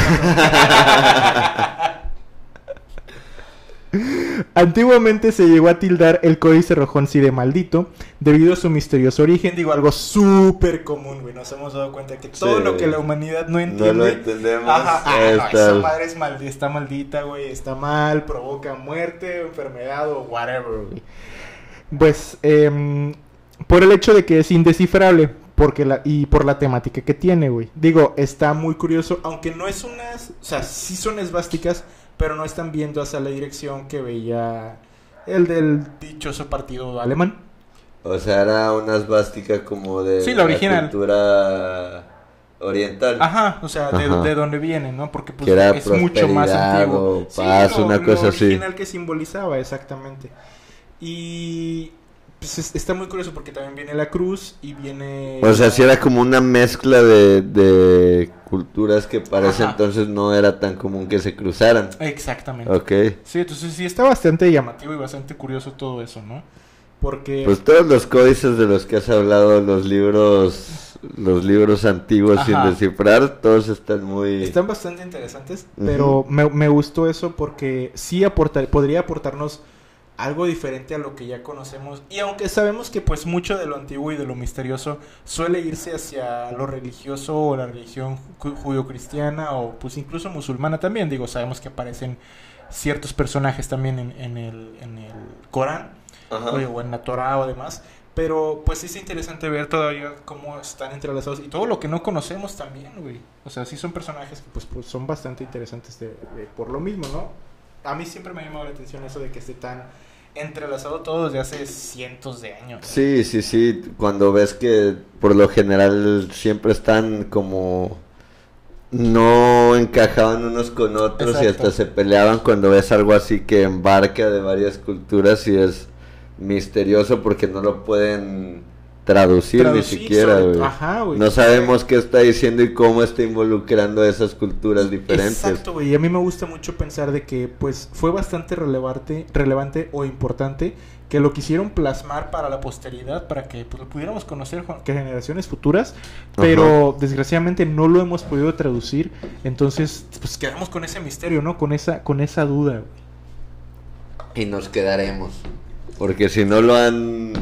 Antiguamente se llegó a tildar el códice rojonsi de maldito debido a su misterioso origen. Digo, algo súper común, güey. Nos hemos dado cuenta que todo Sí. lo que la humanidad no No entiende. lo entendemos. Ajá, ah, no, esa madre es maldi- está maldita, güey. Está mal, provoca muerte, enfermedad o whatever, güey. Pues, em, por el hecho de que es indescifrable porque la, y por la temática que tiene, güey. Digo, está muy curioso, aunque no es unas, o sea, sí son esvásticas, pero no están viendo hacia la dirección que veía el del dichoso partido alemán. O sea, era una esvástica como de Sí, la original. cultura oriental. Ajá, o sea, de, Ajá. de dónde viene, ¿no? Porque pues es mucho más antiguo. paz, lo- una lo cosa así. original que simbolizaba, exactamente. Y pues es- está muy curioso porque también viene la cruz y viene... O sea, si era como una mezcla de, de culturas que para ese Ajá. entonces no era tan común que se cruzaran. Exactamente. Ok. Sí, entonces sí está bastante llamativo y bastante curioso todo eso, ¿no? Porque... Pues todos los códices de los que has hablado, los libros, los libros antiguos sin descifrar, todos están muy... Están bastante interesantes, pero me, me gustó eso porque sí aportar, podría aportarnos algo diferente a lo que ya conocemos. Y aunque sabemos que pues mucho de lo antiguo y de lo misterioso suele irse hacia lo religioso o la religión ju- judio-cristiana o pues incluso musulmana también, digo, sabemos que aparecen ciertos personajes también en, en el, en el Corán Ajá. o, en la Torah o demás. Pero pues sí es interesante ver todavía cómo están entrelazados y todo lo que no conocemos también, güey. O sea, sí son personajes que pues, pues son bastante interesantes de, de- por lo mismo, ¿no? A mí siempre me ha llamado la atención eso de que esté tan entrelazado todo desde hace cientos de años. Sí, sí, sí. Cuando ves que por lo general siempre están como no encajaban unos con otros y hasta se peleaban cuando ves algo así que embarca de varias culturas y es misterioso porque no lo pueden traducir, Traducir ni siquiera, güey. Ajá, güey. No sabemos qué está diciendo y cómo está involucrando a esas culturas diferentes. Exacto, güey. Y a mí me gusta mucho pensar de que, pues, fue bastante relevante, relevante o importante que lo quisieron plasmar para la posteridad, para que pues, lo pudiéramos conocer con- que generaciones futuras, pero desgraciadamente no lo hemos podido traducir, entonces pues quedamos con ese misterio, ¿no? Con esa, con esa duda. güey. Y nos quedaremos. Porque si no lo han.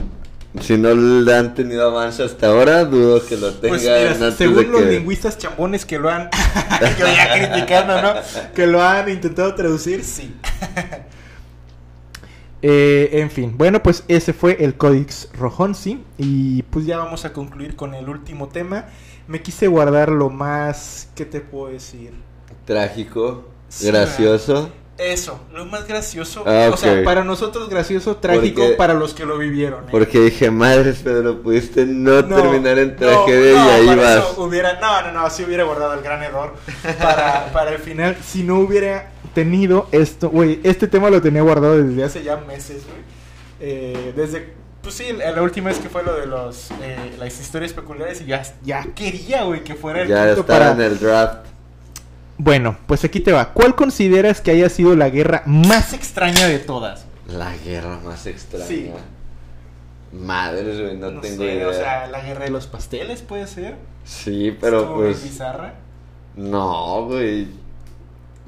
Si no le han tenido avance hasta ahora, dudo que lo tengan Pues mira, antes según de los que- lingüistas chambones que lo han, [LAUGHS] criticando, ¿no? Que lo han intentado traducir, sí. [LAUGHS] Eh, en fin, bueno, pues ese fue el Codex Rojonsi y pues ya vamos a concluir con el último tema. Me quise guardar lo más, ¿qué te puedo decir? Trágico, Sí, gracioso. Eso, lo más gracioso, Ah, o sea, para nosotros gracioso, trágico Porque- para los que lo vivieron. ¿eh? Porque dije, madres, Pedro, pudiste no, No, terminar en no, tragedia no, y ahí para vas. eso hubiera, no, no, no, sí hubiera guardado el gran error para, [LAUGHS] para el final. Si no hubiera tenido esto, güey, este tema lo tenía guardado desde hace ya meses, güey. Eh, desde, pues sí, la última vez que fue lo de los, eh, las historias peculiares y ya, ya quería, güey, que fuera el Ya punto para... en el draft. Bueno, pues aquí te va. ¿Cuál consideras que haya sido la guerra más extraña de todas? La guerra más extraña. Sí. Madres, güey, no, No tengo sé, idea. o sea, la guerra de los pasteles puede ser. sí, pero Estuvo pues. bizarra. No, güey.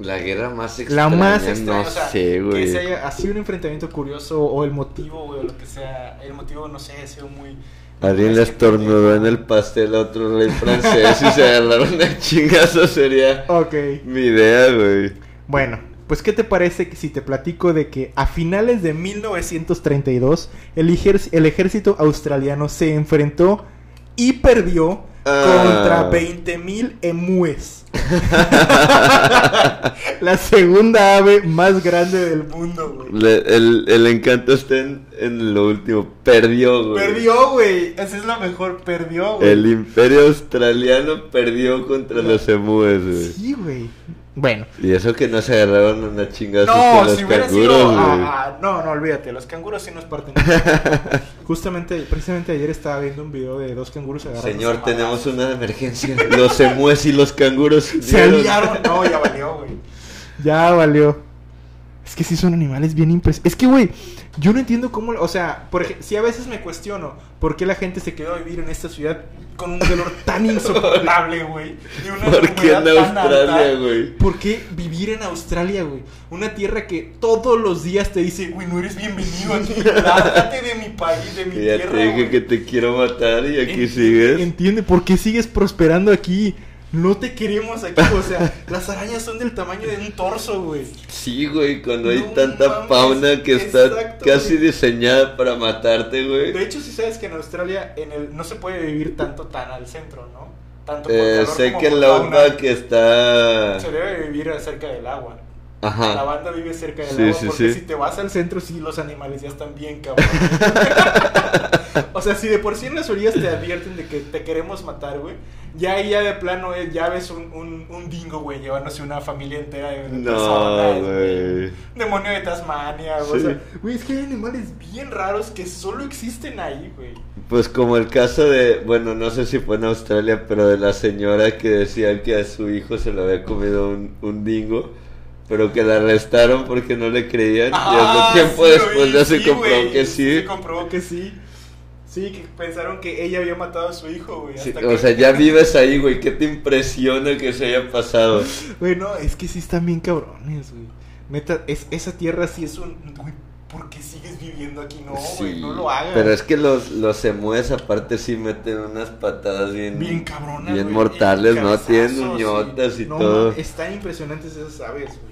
La guerra más La extraña. más extraña, No o sea, sé, güey. que se haya así un enfrentamiento curioso o el motivo, güey, o lo que sea, el motivo, no sé, ha sido muy... Alguien le estornudó en el pastel a otro rey francés y se agarraron de chingazo sería Ok, mi idea, güey. bueno, pues ¿qué te parece que si te platico de que a finales de 1932 el, ejérc- el ejército australiano se enfrentó y perdió Ah. contra 20.000 emúes? [LAUGHS] La segunda ave más grande del mundo, güey. Le- el, el encanto está en, en lo último. Perdió, güey. Perdió, güey. Esa es la mejor, perdió, güey. El imperio australiano perdió contra los emúes, güey. Sí, güey. Bueno. Y eso que no se agarraron una chingazos No, con los si hubiera canguros, sido... güey. ah, ah, no, no, olvídate. Los canguros sí nos parten. [LAUGHS] Justamente, precisamente ayer estaba viendo un video de dos canguros agarrándose Señor, tenemos una emergencia. Los emúes y los canguros Se aliaron. No, ya valió, güey. Ya valió. Es que sí son animales bien impresionantes. Es que, güey, yo no entiendo cómo... O sea, por ejemplo, si a veces me cuestiono por qué la gente se quedó a vivir en esta ciudad con un dolor tan insoportable, güey. Y una ¿Por qué en Australia, güey? ¿Por qué vivir en Australia, güey? Una tierra que todos los días te dice, güey, no eres bienvenido aquí. Lárgate de mi país, de mi Que ya tierra. te dije güey". que te quiero matar y aquí En- sigues. Entiende, ¿por qué sigues prosperando aquí? No te queremos aquí, o sea, [LAUGHS] las arañas son del tamaño de un torso, güey. Sí, güey, cuando hay tanta mames, fauna que está exacto, casi güey. diseñada para matarte, güey. De hecho, si sabes que en Australia en el, no se puede vivir tanto tan al centro, ¿no? Tanto por Eh, calor sé como que por la fauna. outback está... Se debe vivir cerca del agua. La Ajá. banda vive cerca del Sí, agua sí, porque si te vas al centro, sí, los animales ya están bien cabrón. [LAUGHS] o sea, si de por sí en las orillas te advierten de que te queremos matar, güey. Ya ahí ya de plano eh, ya ves un, un, un dingo, güey, llevándose una familia entera de, de No, personas, güey. Demonio de Tasmania, güey. Sí. O sea, güey, es que hay animales bien raros que solo existen ahí, güey. Pues como el caso de, bueno, no sé si fue en Australia, pero de la señora que decía que a su hijo se lo había comido un, un dingo, pero que la arrestaron porque no le creían Ah, y al tiempo sí, después ya se sí, comprobó que sí. Se comprobó que sí. Sí, que pensaron que ella había matado a su hijo, güey. Sí, o que- sea, ya vives ahí, güey, ¿qué te impresiona que se haya pasado? [LAUGHS] Güey, no, es que sí están bien cabrones, güey. Neta, es, esa tierra sí es un... Güey, ¿por qué sigues viviendo aquí? No, güey, Sí, no lo hagas. Pero es que los, los emúes aparte sí meten unas patadas bien, Bien cabronas, bien mortales, ¿no? Tienen uñotas y No, todo. mames, están impresionantes esas aves, güey.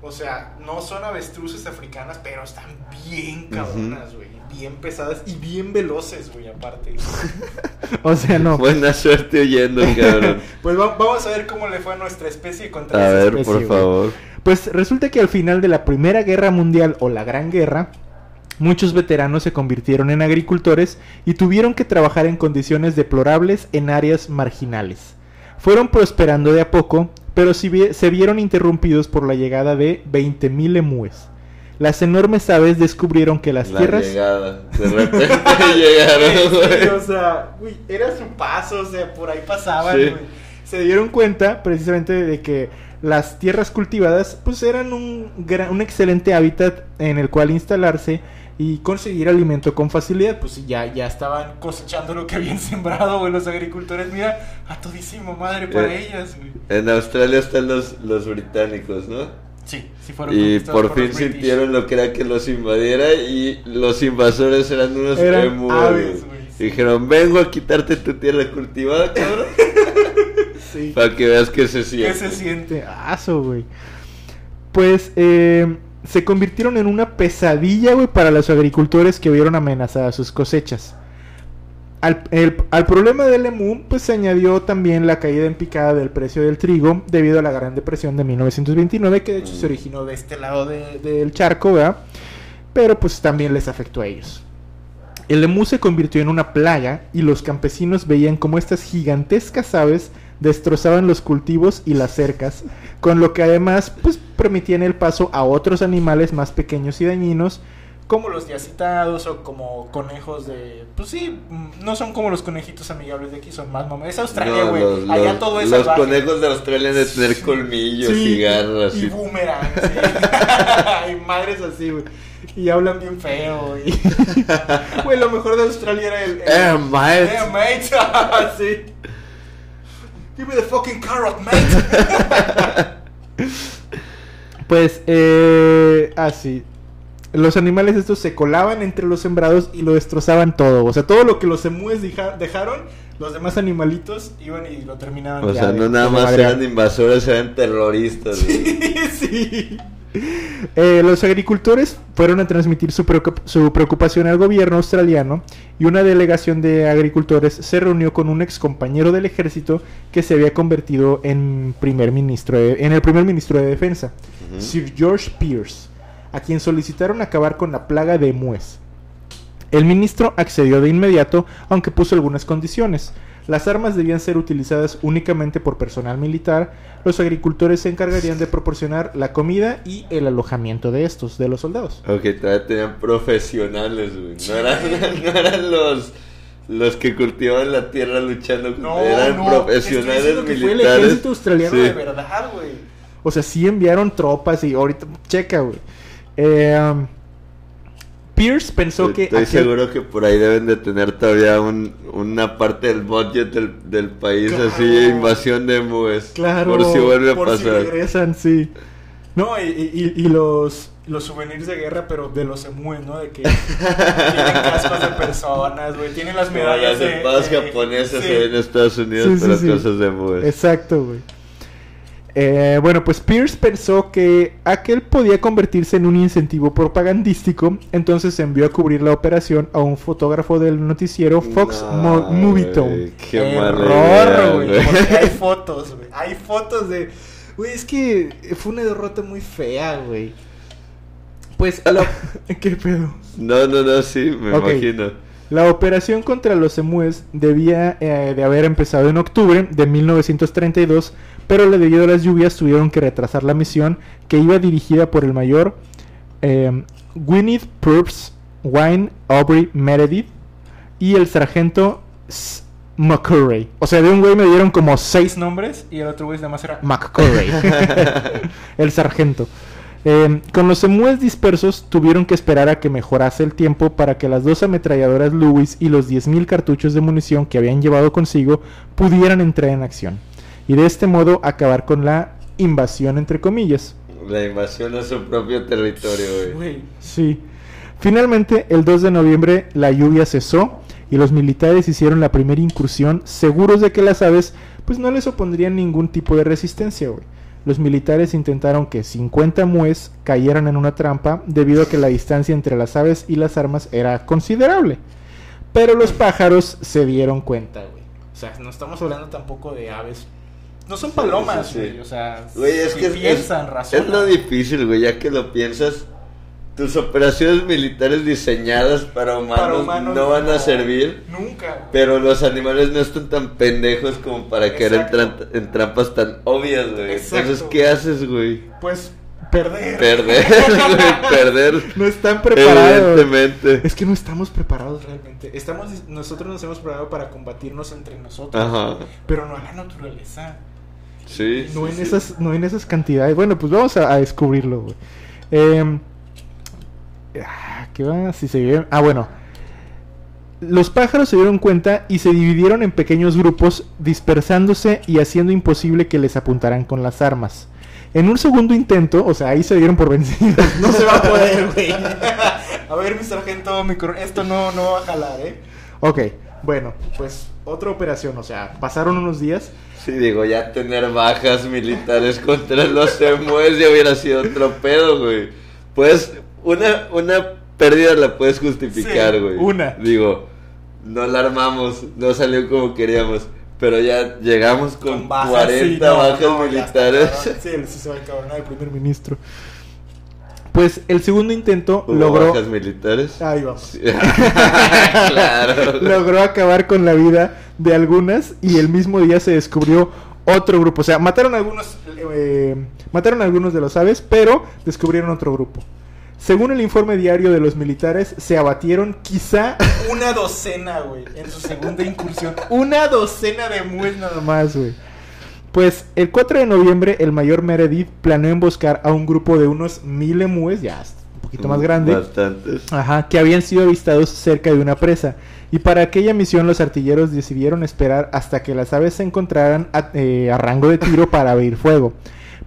O sea, no son avestruces africanas, pero están bien cabronas, güey. Bien pesadas y bien veloces, güey, aparte. [LAUGHS] O sea, no. Buena suerte oyendo, cabrón. [LAUGHS] Pues va- vamos a ver cómo le fue a nuestra especie contra A esa ver, especie, por favor. Pues resulta que al final de la Primera Guerra Mundial o la Gran Guerra, muchos veteranos se convirtieron en agricultores y tuvieron que trabajar en condiciones deplorables en áreas marginales. Fueron prosperando de a poco, pero se vieron interrumpidos por la llegada de 20.000 emúes. Las enormes aves descubrieron que las La tierras... llegada. De repente [LAUGHS] llegaron, güey. o sea, güey, era su paso, o sea, por ahí pasaban, Sí. güey. se dieron cuenta precisamente de que las tierras cultivadas pues eran un, gran- un excelente hábitat en el cual instalarse y conseguir alimento con facilidad. Pues Pues ya, ya estaban cosechando lo que habían [LAUGHS] sembrado, güey, los agricultores. Mira, a todísima madre para Eh, ellas, güey. En Australia están los, los británicos, ¿no? Sí, sí fueron Y por fin sintieron lo que era que los invadiera y los invasores eran unos Eran aves. Dijeron, vengo a quitarte tu tierra cultivada, cabrón. [LAUGHS] sí. para que veas que se ¿Qué siente. se siente? Aso, güey. Pues eh, se convirtieron en una pesadilla, güey, para los agricultores que vieron amenazadas sus cosechas. Al, problema del emú, pues se añadió también la caída en picada del precio del trigo debido a la Gran Depresión de 1929, que de hecho se originó de este lado de- del charco, ¿verdad? Pero pues también les afectó a ellos. El emú se convirtió en una plaga y los campesinos veían como estas gigantescas aves destrozaban los cultivos y las cercas, con lo que además pues permitían el paso a otros animales más pequeños y dañinos, Como los ya citados o como conejos de... Pues sí, mm, no son como los conejitos amigables de aquí, son más mamás. Es Australia, güey. Allá los- todo es los salvaje. conejos de Australia de tener colmillos Sí, y garras. Y y- boomerang, sí. [LAUGHS] [LAUGHS] y madres así, güey. Y hablan bien feo, güey. [LAUGHS] Güey, lo mejor de Australia era el... el Eh, mate. Eh, mate. sí. Give me the fucking carrot, mate. pues eh, así. Los animales estos se colaban entre los sembrados y lo destrozaban todo. O sea, todo lo que los emúes deja- dejaron, los demás animalitos iban y lo terminaban. O ya sea, de- no nada más eran invasores, eran terroristas. güey. [LAUGHS] sí. Eh, los agricultores fueron a transmitir su, preocup- su preocupación al gobierno australiano y una delegación de agricultores se reunió con un ex compañero del ejército que se había convertido en, primer ministro de- en el primer ministro de defensa. Sir George Pierce, a quien solicitaron acabar con la plaga de mues. El ministro accedió de inmediato, aunque puso algunas condiciones. Las armas debían ser utilizadas únicamente por personal militar, los agricultores se encargarían de proporcionar la comida y el alojamiento de estos, de los soldados. Ok, todavía tenían profesionales, güey. No eran, [LAUGHS] no eran los, los que cultivaban la tierra luchando. No, eran no, profesionales estoy que fue el militares. ejército australiano Sí. De verdad, güey. O sea, sí enviaron tropas y ahorita, checa, güey. Eh, um, Pierce pensó que... Estoy aquel- seguro que por ahí deben de tener todavía un, una parte del budget del, del país Claro. así, invasión de mues. Claro, Por si vuelve a por si pasar. regresan, sí. No, y, y- y los, los souvenirs de guerra, pero de los emúes, ¿no? De que [LAUGHS] tienen cascos de personas, güey. Tienen las medallas las de paz japonesas sí. se ven en Estados Unidos, Sí, sí, pero sí. cosas de mues. Exacto, güey. Eh, bueno, pues Pierce pensó que aquel podía convertirse en un incentivo propagandístico, entonces envió a cubrir la operación a un fotógrafo del noticiero Fox No, Mo- Movie Tone. Qué Error, güey. hay fotos, güey. [LAUGHS] Hay fotos de. Güey, es que fue una derrota muy fea, güey. Pues, [LAUGHS] ¿qué pedo? No, no, no, sí, me Ok. imagino. La operación contra los emúes debía eh, de haber empezado en octubre de 1932, pero debido a las lluvias tuvieron que retrasar la misión que iba dirigida por el mayor eh, Gwyneth Purps Wine Aubrey Meredith y el sargento S- McCurry. O sea, de un güey me dieron como seis nombres y el otro güey nada más era. McCurry, [LAUGHS] el sargento. Eh, con los emúes dispersos tuvieron que esperar a que mejorase el tiempo para que las dos ametralladoras Lewis y los 10.000 cartuchos de munición que habían llevado consigo pudieran entrar en acción. Y de este modo acabar con la invasión entre comillas. La invasión a su propio territorio, güey. Sí. Finalmente, el 2 de noviembre la lluvia cesó y los militares hicieron la primera incursión seguros de que las aves pues no les opondrían ningún tipo de resistencia, güey. los militares intentaron que 50 mues cayeran en una trampa debido a que la distancia entre las aves y las armas era considerable. Pero los pájaros se dieron cuenta, güey. O sea, no estamos hablando tampoco de aves. No son palomas, sí, sí. güey. O sea, Güey, es si que piensan, razonan. es lo difícil, güey, ya que lo piensas. Tus operaciones militares diseñadas para humanos, Para humanos, no van a servir. Nunca. güey. Pero los animales no están tan pendejos como para caer en, Exacto. tran- en trampas tan obvias, güey. Exacto. Entonces, ¿qué haces, güey? Pues perder. Perder, [LAUGHS] güey, perder. [LAUGHS] No están preparados. Evidentemente. Es que no estamos preparados. Realmente. Estamos, nosotros nos hemos preparado para combatirnos entre nosotros. Ajá. Pero no a la naturaleza. Sí. No sí, en sí. esas, no en esas cantidades. Bueno, pues vamos a, a descubrirlo, güey. Ah, ¿Qué va? Si se vive- Ah, bueno. Los pájaros se dieron cuenta y se dividieron en pequeños grupos, dispersándose y haciendo imposible que les apuntaran con las armas. En un segundo intento, o sea, ahí se dieron por vencidos. [LAUGHS] No se va a poder, [LAUGHS] güey. a ver, mi sargento, mi cor- esto no, no va a jalar, ¿eh? Ok, bueno, pues otra operación, o sea, pasaron unos días. Sí, digo, ya tener bajas militares contra los emues ya hubiera sido otro pedo, güey. Pues, una, una pérdida la puedes justificar, Sí, güey. una. Digo, no la armamos, no salió como queríamos. Pero ya llegamos con, 40 sí, no, bajas no, ya está, militares. Sí, se va a el primer Ministro. Pues el segundo intento ¿Hubo logró. bajas militares? Ahí vamos. [LAUGHS] Claro. logró acabar con la vida de algunas y el mismo día se descubrió otro grupo. O sea, mataron a algunos, eh, mataron a algunos de los aves, pero descubrieron otro grupo. Según el informe diario de los militares, se abatieron quizá Una docena, güey, en su segunda incursión. Una docena de mues nada más, güey. Pues el 4 de noviembre el mayor Meredith planeó emboscar a un grupo de unos mil emúes, ya un poquito más grande, Bastantes. Ajá, que habían sido avistados cerca de una presa. Y para aquella misión los artilleros decidieron esperar hasta que las aves se encontraran a, eh, a rango de tiro para abrir fuego.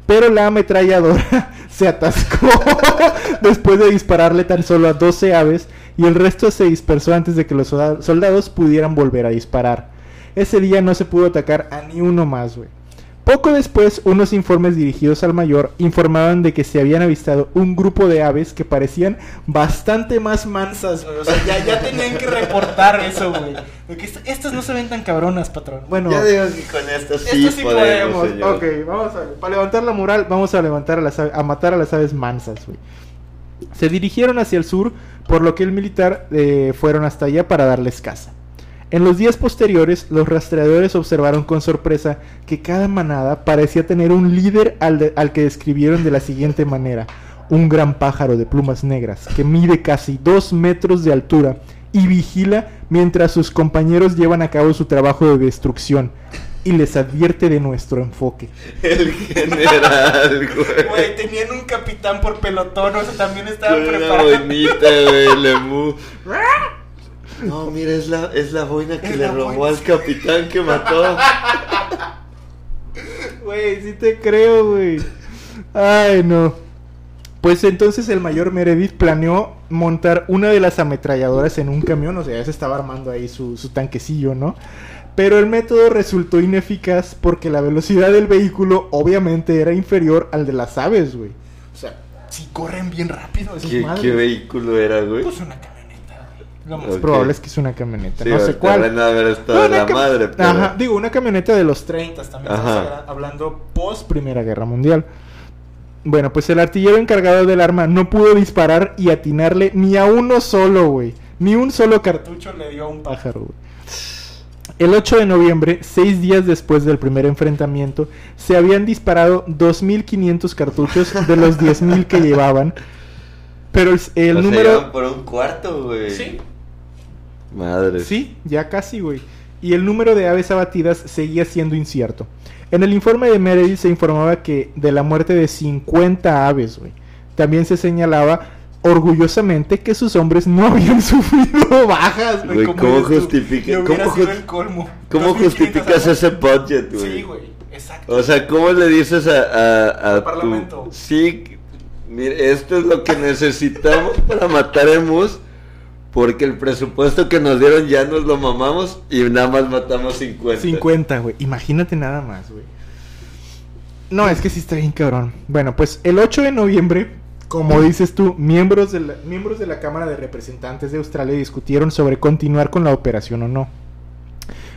Pero la ametralladora [LAUGHS] se atascó [LAUGHS] después de dispararle tan solo a 12 aves y el resto se dispersó antes de que los solda- soldados pudieran volver a disparar. Ese día no se pudo atacar a ni uno más, güey. Poco después, unos informes dirigidos al mayor informaban de que se habían avistado un grupo de aves que parecían bastante más mansas, güey. O sea, ya, ya tenían que reportar eso, güey. Porque est- estas no se ven tan cabronas, patrón. Bueno, Ya digo que con esto sí, sí podemos, podemos, señor. ok, vamos a para levantar la moral, vamos a levantar a las a matar a las aves mansas, güey. Se dirigieron hacia el sur, por lo que el militar eh, fueron hasta allá para darles caza. En los días posteriores, los rastreadores observaron con sorpresa que cada manada parecía tener un líder al, de- al que describieron de la siguiente manera. Un gran pájaro de plumas negras que mide casi dos metros de altura y vigila mientras sus compañeros llevan a cabo su trabajo de destrucción y les advierte de nuestro enfoque. El general, [LAUGHS] güey. Güey, tenían un capitán por pelotón, o sea, también estaban Una preparados. boinita, güey. [LAUGHS] No, mira, es la, es la boina que le robó boina. al capitán que mató. Güey, sí te creo, güey. Ay, no. Pues entonces el mayor Meredith planeó montar una de las ametralladoras en un camión, o sea, ya se estaba armando ahí su, su tanquecillo, ¿no? Pero el método resultó ineficaz porque la velocidad del vehículo obviamente era inferior al de las aves, güey. O sea, si corren bien rápido, esos ¿Qué, madres. qué vehículo era, güey? Pues una. Lo más Ok. Es probable es que es una camioneta, Sí, no sé cuál. van a No, de la madre, pero... Ajá, digo, una camioneta de los 30 30 también Ajá. estamos habla- hablando post Primera Guerra Mundial. Bueno, pues el artillero encargado del arma no pudo disparar y atinarle ni a uno solo, güey. Ni un solo cartucho le dio a un pájaro. güey. El 8 de noviembre, seis días después del primer enfrentamiento, se habían disparado 2.500 cartuchos de los 10.000 que [LAUGHS] llevaban. Pero el, el número... por un cuarto, güey. Sí. Madre. Sí, ya casi, güey. Y el número de aves abatidas seguía siendo incierto. En el informe de Meredith se informaba que de la muerte de 50 aves, güey. También se señalaba orgullosamente que sus hombres no [LAUGHS] habían sufrido bajas, güey. ¿cómo dices tú, justifica- que hubiera cómo sido ju- el colmo. ¿Cómo 2.500 justificas años. ese budget, güey? Sí, güey. Exacto. O sea, ¿cómo le dices a, a, a Al tu- parlamento. Sí, mire, esto es lo que necesitamos para matar emus. Porque el presupuesto que nos dieron ya nos lo mamamos y nada más matamos 50. 50, güey. Imagínate nada más, güey. No, es que sí está bien cabrón. Bueno, pues el 8 de noviembre, como dices tú, miembros de la, miembros de la Cámara de Representantes de Australia discutieron sobre continuar con la operación o no.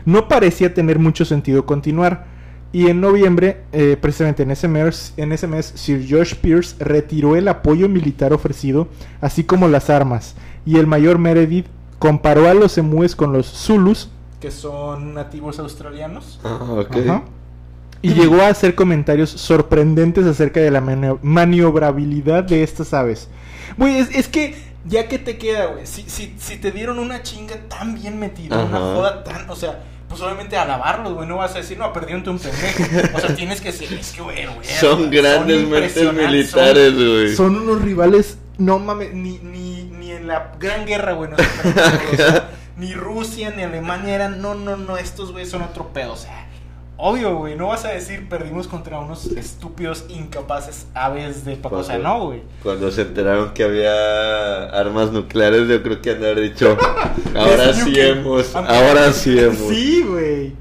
No parecía tener mucho sentido continuar. Y en noviembre, eh, precisamente en ese, mes, en ese mes, Sir George Pierce retiró el apoyo militar ofrecido, así como las armas. Y el mayor Meredith comparó a los emúes con los Zulus, que son nativos australianos. Ah, ok. Ajá. Y llegó a hacer comentarios sorprendentes acerca de la mani- maniobrabilidad de estas aves. Güey, es, es que ya que te queda, güey, si, si, si te dieron una chinga tan bien metida, una joda tan, o sea, pues obviamente alabarlos, güey, no vas a decir, no, perdió ante un pendejo. O sea, tienes que decir, es que, güey, güey. Son grandes mentes militares, güey. Son, son unos rivales, no mames, ni, ni, la Gran Guerra, güey, no o sea, [LAUGHS] ni Rusia ni Alemania eran, no, no, no, estos güeyes son otro pedo, o sea. Obvio, güey, no vas a decir perdimos contra unos estúpidos, incapaces aves de paco. O sea, no, güey. Cuando se enteraron que había armas nucleares, yo creo que han de haber dicho, [LAUGHS] ahora sí hemos, Aunque- ahora [LAUGHS] sí hemos. Sí, güey.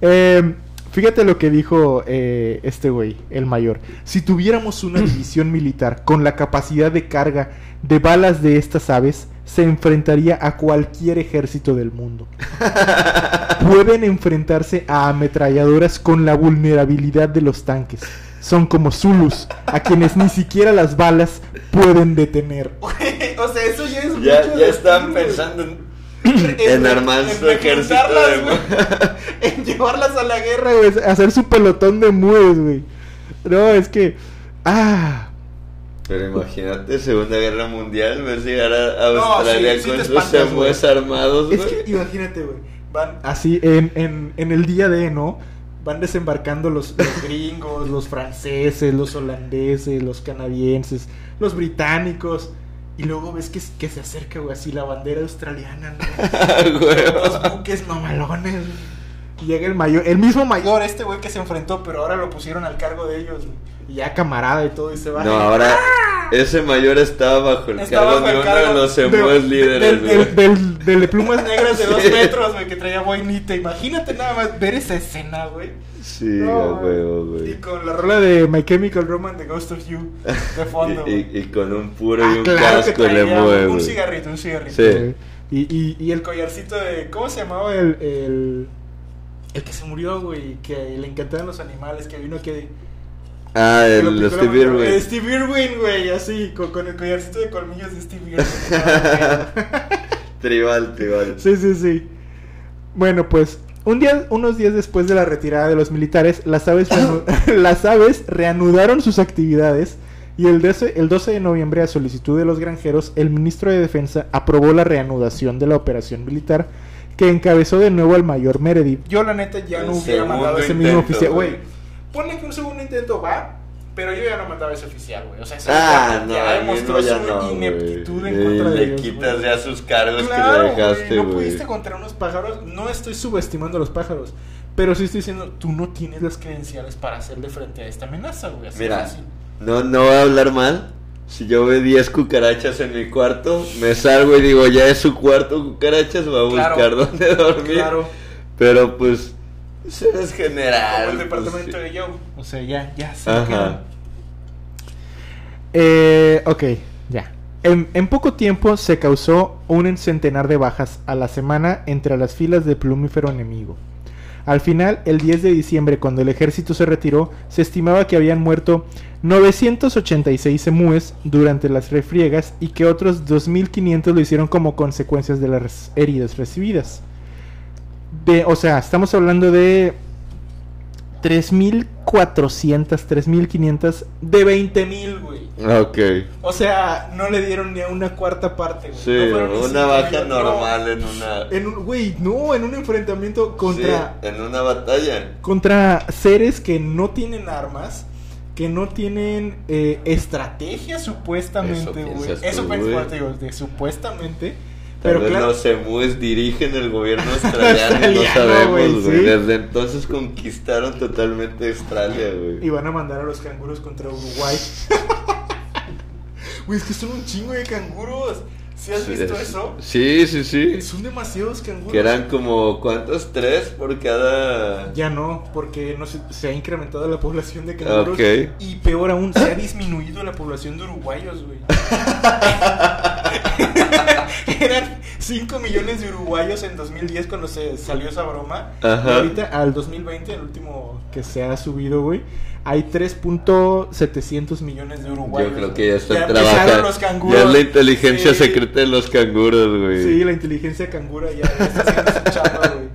Eh, fíjate lo que dijo eh, este güey, el mayor. Si tuviéramos una [CLEARS THROAT] división militar con la capacidad de carga de balas de estas aves, se enfrentaría a cualquier ejército del mundo. [LAUGHS] Pueden enfrentarse a ametralladoras con la vulnerabilidad de los tanques. Son como Zulus, a quienes ni siquiera las balas pueden detener. [LAUGHS] o sea, eso ya es Ya, mucho ya de están pensando en, En armar en su ejército de... [LAUGHS] en llevarlas a la guerra, güey. Hacer su pelotón de mues, güey. No, es que. Ah. Pero imagínate, Segunda Guerra Mundial, ves llegar a, a No, Australia sí, sí con emúes güey. armados, Es que imagínate, güey. Van así en, en, en el día de, ¿no? Van desembarcando los, los [LAUGHS] gringos, los franceses, los holandeses, los canadienses, los británicos. Y luego ves que, que se acerca, güey, así la bandera australiana, ¿no? [LAUGHS] Güey. Los buques mamalones. Y llega el mayor, el mismo mayor, este güey que se enfrentó, pero ahora lo pusieron al cargo de ellos. Y ya camarada y todo, y se va. No, ahora ese mayor estaba bajo el Estaba cargo bajo de uno de cargo los de- de- líderes, del, güey. del, del- del de plumas negras de dos [LAUGHS] metros, güey, que traía boinita. Imagínate nada más ver esa escena, güey. Sí, No, huevo, Y güey. con la rola de My Chemical Romance, The Ghost of You, de fondo. [LAUGHS] Y, güey. y- y con un puro Ah, y un claro casco le mueve, un güey. cigarrito, un cigarrito. Sí. güey. Y, y, y el collarcito de. ¿Cómo se llamaba el. el el que se murió, güey, que le encantaban los animales, que vino que... Ah, el la Steve. Irwin. El Steve Irwin, güey, así, con, con el collarcito de colmillos de Steve Irwin. [LAUGHS] Tribal, tribal. sí, sí, sí. Bueno, pues, un día, unos días después de la retirada de los militares, las aves, [LAUGHS] [LAUGHS] las aves reanudaron sus actividades y el 12, el 12 de noviembre, a solicitud de los granjeros, el ministro de Defensa aprobó la reanudación de la operación militar que encabezó de nuevo al mayor Meredith. Yo, la neta, ya no El hubiera mandado ese mismo oficial. güey. Güey, ponle que un segundo intento va, pero yo ya no mandaba ese oficial, güey. O sea, ese Ah, no, ya demostró no, ya su no, ineptitud güey. en contra de Le ellos, quitas güey. ya sus cargos Claro, que le güey, dejaste, no güey. pudiste contra unos pájaros. No estoy subestimando a los pájaros. Pero sí estoy diciendo, tú no tienes las credenciales para hacerle frente a esta amenaza, güey. Así Mira, fácil. no, no voy a hablar mal. Si yo veo 10 cucarachas en mi cuarto, me salgo y digo, ya es su cuarto cucarachas, voy a Claro. buscar dónde dormir. Claro. Pero pues, eso es general. Como el pues, departamento de Joe. O sea, ya, ya se Ajá. Eh, ok, ya. En, en poco tiempo se causó un centenar de bajas a la semana entre las filas de plumífero enemigo. Al final, el 10 de diciembre, cuando el ejército se retiró, se estimaba que habían muerto 986 emúes durante las refriegas y que otros 2.500 lo hicieron como consecuencias de las heridas recibidas. De, o sea, estamos hablando de 3.400, 3.500 de 20.000, güey. Ok. O sea, no le dieron ni a una cuarta parte, güey. Sí, No una baja no. normal en una... En un, güey, no, en un enfrentamiento contra, Sí, en una batalla. contra seres que no tienen armas, que no tienen eh, estrategia supuestamente, Eso güey. Eso tú, güey. te digo, de supuestamente. Tal Pero vez claro, los emúes dirigen el gobierno [LAUGHS] australiano, y no Australiano, sabemos, güey, sí. Desde entonces conquistaron totalmente Australia, güey. y van a mandar a los canguros contra Uruguay. [LAUGHS] Güey, es que son un chingo de canguros. ¿Sí has visto Es- eso? Sí, sí, sí. Son demasiados canguros. Que eran como, ¿cuántos? ¿Tres por cada...? Ya no, porque no se, se ha incrementado la población de canguros. Y peor aún, se ha disminuido la población de uruguayos, güey. [LAUGHS] [LAUGHS] Eran 5 millones de uruguayos en 2010 cuando se salió esa broma. Ajá. Y ahorita, al 2020, el último que se ha subido, güey, hay 3.700 millones de uruguayos. Yo creo que ya están trabajando. los canguros. Ya es la inteligencia Sí. secreta de los canguros, güey. Sí, la inteligencia cangura ya ya está haciendo su chamba, güey.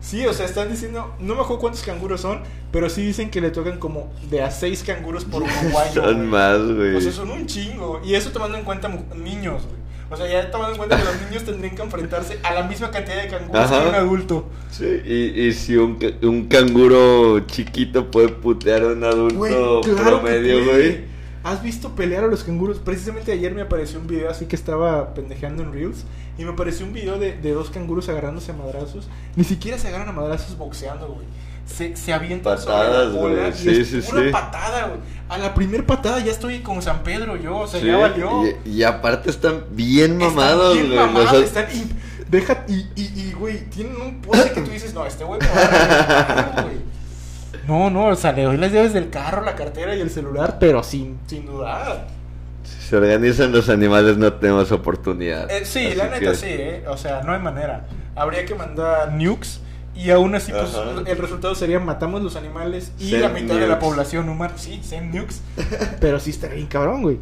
Sí, o sea, están diciendo, no me acuerdo cuántos canguros son, pero sí dicen que le tocan como de a seis canguros por [LAUGHS] uruguayo. Son más, güey. O sea, son un chingo. Y eso tomando en cuenta niños, güey. O sea, ya tomando en cuenta que los niños tendrían que enfrentarse a la misma cantidad de canguros Ajá. que un adulto. Sí, y, y si un, un canguro chiquito puede putear a un adulto Güey, claro promedio, güey. ¿Has visto pelear a los canguros? Precisamente ayer me apareció un video así que estaba pendejeando en Reels. Y me apareció un video de, de dos canguros agarrándose a madrazos. Ni siquiera se agarran a madrazos boxeando, güey. Se, se avientan sobre Patadas, güey. Sí, sí, pura sí. patada, güey. A la primer patada ya estoy como San Pedro yo, o sea, Sí, ya valió. y, y aparte están bien Están mamados, bien güey. mamados, Los- están y, deja, y, y, güey, tienen un pose que tú dices, no, este güey me va a güey. No, no, o sea, le doy las llaves del carro, la cartera y el celular, pero sin, sin dudar. Si se organizan los animales no tenemos oportunidad. Eh, sí, la neta que- sí, ¿eh? O sea, no hay manera. Habría que mandar nukes y aún así, pues, Ajá. el resultado sería matamos los animales y Send la mitad de la población humana. Sí, send nukes. [LAUGHS] Pero sí está bien cabrón, güey.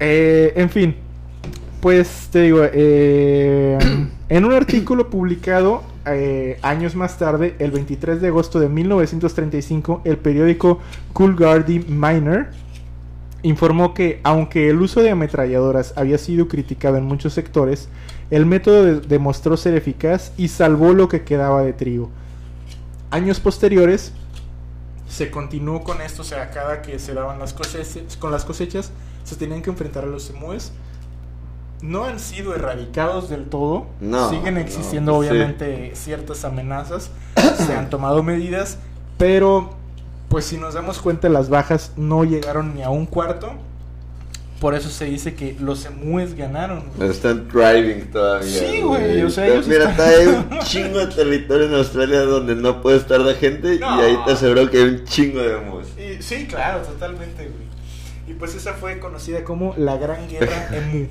Eh, en fin, pues te digo, eh, [CLEARS THROAT] en un artículo publicado eh, años más tarde, el 23 de agosto de 1935, el periódico Coolgardie Miner informó que, aunque el uso de ametralladoras había sido criticado en muchos sectores, el método de- demostró ser eficaz y salvó lo que quedaba de trigo. Años posteriores, se continuó con esto, o sea, cada que se daban las cosechas, con las cosechas, se tenían que enfrentar a los semúes. No han sido erradicados del todo, No, siguen no, existiendo pues sí. obviamente ciertas amenazas, se han tomado medidas, pero pues si nos damos cuenta las bajas no llegaron ni a un cuarto. Por eso se dice que los emúes ganaron. güey. Están thriving todavía. Sí, güey, o sea, ellos Mira, están- hay un [LAUGHS] chingo de territorio en Australia donde no puede estar la gente No. y ahí te aseguro que hay un chingo de. Y- sí, claro, totalmente, güey. Y pues esa fue conocida como la Gran Guerra [LAUGHS] Emu.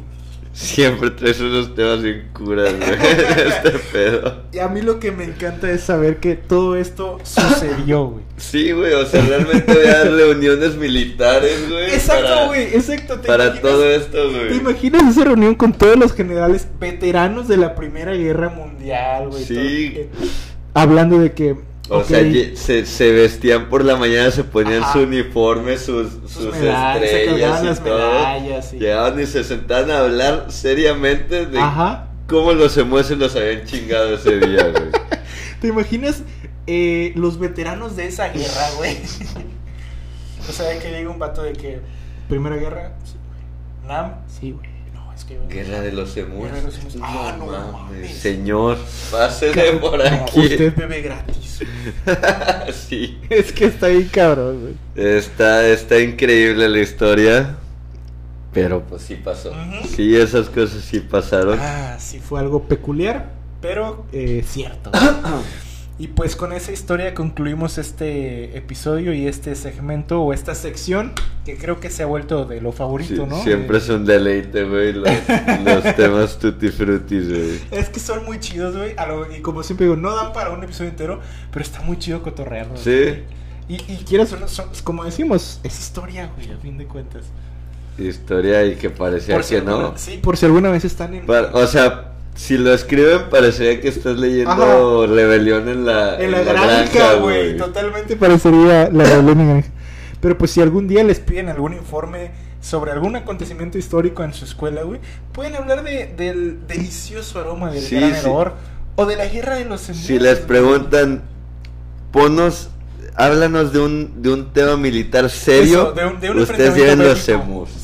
Siempre traes unos temas bien curas, güey. [LAUGHS] este pedo. Y a mí lo que me encanta es saber que todo esto sucedió, güey. Sí, güey, o sea, realmente había [LAUGHS] reuniones militares, güey. Exacto, güey, exacto. ¿te Para imaginas- todo esto, ¿Te güey. imaginas esa reunión con todos los generales veteranos de la Primera Guerra Mundial, güey? Sí. Todo- eh, hablando de que... O sea, se, se vestían por la mañana, se ponían Ajá. su uniforme, sus, sus, medallas, se estrellas colgaban y las todo. medallas. y- Llegaban y se sentaban a hablar seriamente de Ajá. cómo los emues los habían chingado ese día, güey. [LAUGHS] ¿Te imaginas eh, los veteranos de esa guerra, güey? [LAUGHS] o sea, que diga un vato de que. Primera guerra, sí, güey. Nam, sí, güey. Que. Guerra de los los emues. Ah, no mames. Señor, pásele por aquí. usted bebe gratis. [LAUGHS] sí. [LAUGHS] es que está ahí cabrón, güey. Está, está increíble la historia. Pero pues sí pasó. Ujú. Sí, esas cosas sí pasaron. Ah, sí, fue algo peculiar, pero eh, cierto. [COUGHS] y pues con esa historia concluimos este episodio y este segmento o esta sección que creo que se ha vuelto de lo favorito, Sí, ¿no? Siempre es un deleite, güey, los, [LAUGHS] los temas tutti frutis, güey. Es que son muy chidos, güey. Y como siempre digo, no dan para un episodio entero, pero está muy chido cotorrearlos. Sí. Y, y quieras o no, como decimos, es historia, güey, a fin de cuentas. Historia y que parecía Por si que no. Sí, por si alguna vez están en, o sea, si lo escriben parecería que estás leyendo Ajá. Rebelión en la, en la, granja, güey. Totalmente parecería la rebelión en granja. Pero pues si algún día les piden algún informe sobre algún acontecimiento histórico en su escuela, güey, pueden hablar de, del delicioso aroma del Sí, gran sí. o de la guerra de los Si emues, les preguntan, ponos, háblanos de un, de un tema militar serio, Eso, de un- de un ustedes lleven los.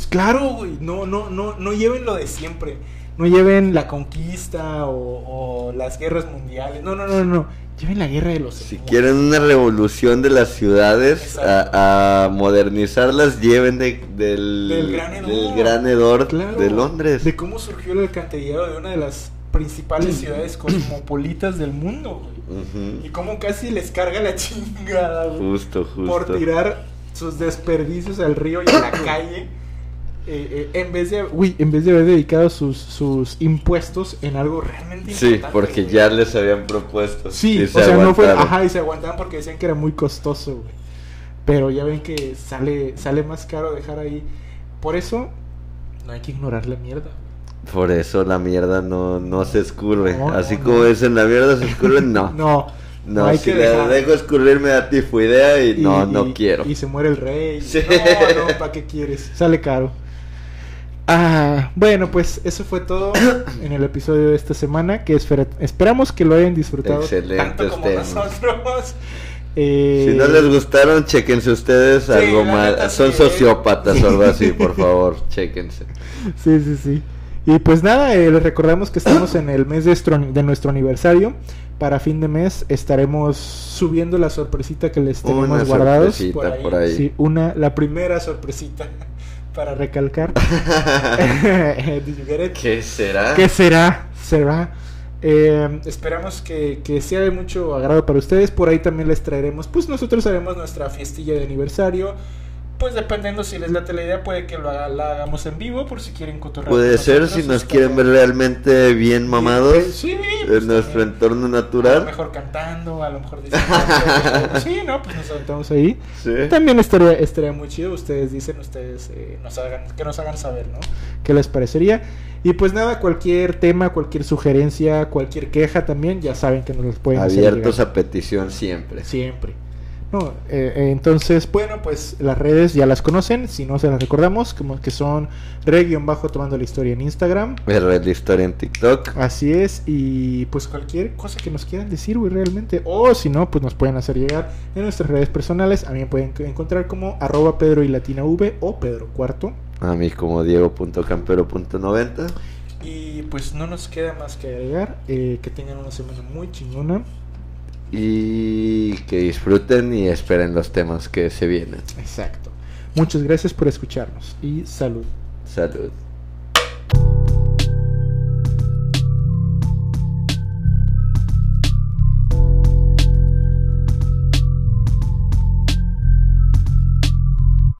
Claro, güey. No, no, no, no lleven lo de siempre. No lleven la conquista o, o las guerras mundiales. No, no, no, no. Lleven la guerra de los Si quieren una revolución de las ciudades, a, a modernizarlas, lleven de- del, Del Gran Hedor. del Gran Hedor Claro, de Londres. De cómo surgió el alcantarillado de una de las principales ciudades cosmopolitas del mundo, güey. Y cómo casi les carga la [LAUGHS] chingada, güey. Justo, justo. por tirar sus desperdicios al río y a la [COUGHS] calle. Eh, eh, en vez de, uy, en vez de haber dedicado sus, sus impuestos en algo realmente Sí, importante. porque güey. ya les habían propuesto. Sí, o se sea, no fue, ajá, y se aguantaban porque decían que era muy costoso, güey. Pero ya ven que sale, sale más caro dejar ahí. Por eso, no hay que ignorar la mierda. Por eso la mierda no, no se escurre. No, Así no, como no. dicen la mierda se escurre, [LAUGHS] no. No, No, hay si dejar. dejo escurrir me da tifoidea y, Y- no, no quiero. Y se muere el rey. Sí. No, no, ¿para qué quieres? Sale caro. Ah, bueno, pues eso fue todo [COUGHS] en el episodio de esta semana. Que espera- esperamos que lo hayan disfrutado tanto como temas. nosotros. Eh, Si no les gustaron, chequense ustedes Sí, algo neta, Son sí. sociópatas o algo así, por [LAUGHS] favor, chequense. Sí, sí, sí. Y pues nada, eh, les recordamos que estamos en el mes de, estro- de nuestro aniversario. Para fin de mes estaremos subiendo la sorpresita que les tenemos Una guardados. por ahí. Sí, una, la primera sorpresita para recalcar. [LAUGHS] [LAUGHS] ¿Qué será? ¿Qué será? ¿Será? Eh, esperamos que, que sea de mucho agrado para ustedes. Por ahí también les traeremos, pues nosotros haremos nuestra fiestilla de aniversario. Pues dependiendo si les late la idea, puede que lo haga- la hagamos en vivo por si quieren cotorrear. Puede ser nosotros, si nos quieren ver realmente bien mamados Sí, pues en nuestro entorno A lo natural. mejor cantando, a lo mejor diciendo. [LAUGHS] sí, no, pues nos aventamos ahí. Sí. También estaría, estaría muy chido. Ustedes dicen, ustedes eh, nos hagan, que nos hagan saber, ¿no? ¿Qué les parecería? Y pues nada, cualquier tema, cualquier sugerencia, cualquier queja también, ya saben que nos los pueden Abiertos a petición siempre. Siempre. No, eh, eh, entonces, bueno, pues las redes ya las conocen, si no se las recordamos, como que son re-bajo tomando la historia en Instagram. Red Historia en TikTok. Así es, y pues cualquier cosa que nos quieran decir, güey, realmente. O si no, pues nos pueden hacer llegar en nuestras redes personales. A mí me pueden encontrar como arroba Pedro y Latina V o Pedro Cuarto. A mí como Diego.campero.90. Y pues no nos queda más que agregar. eh, que tengan una semana muy chingona y que disfruten y esperen los temas que se vienen. Exacto. Muchas gracias por escucharnos y salud. Salud.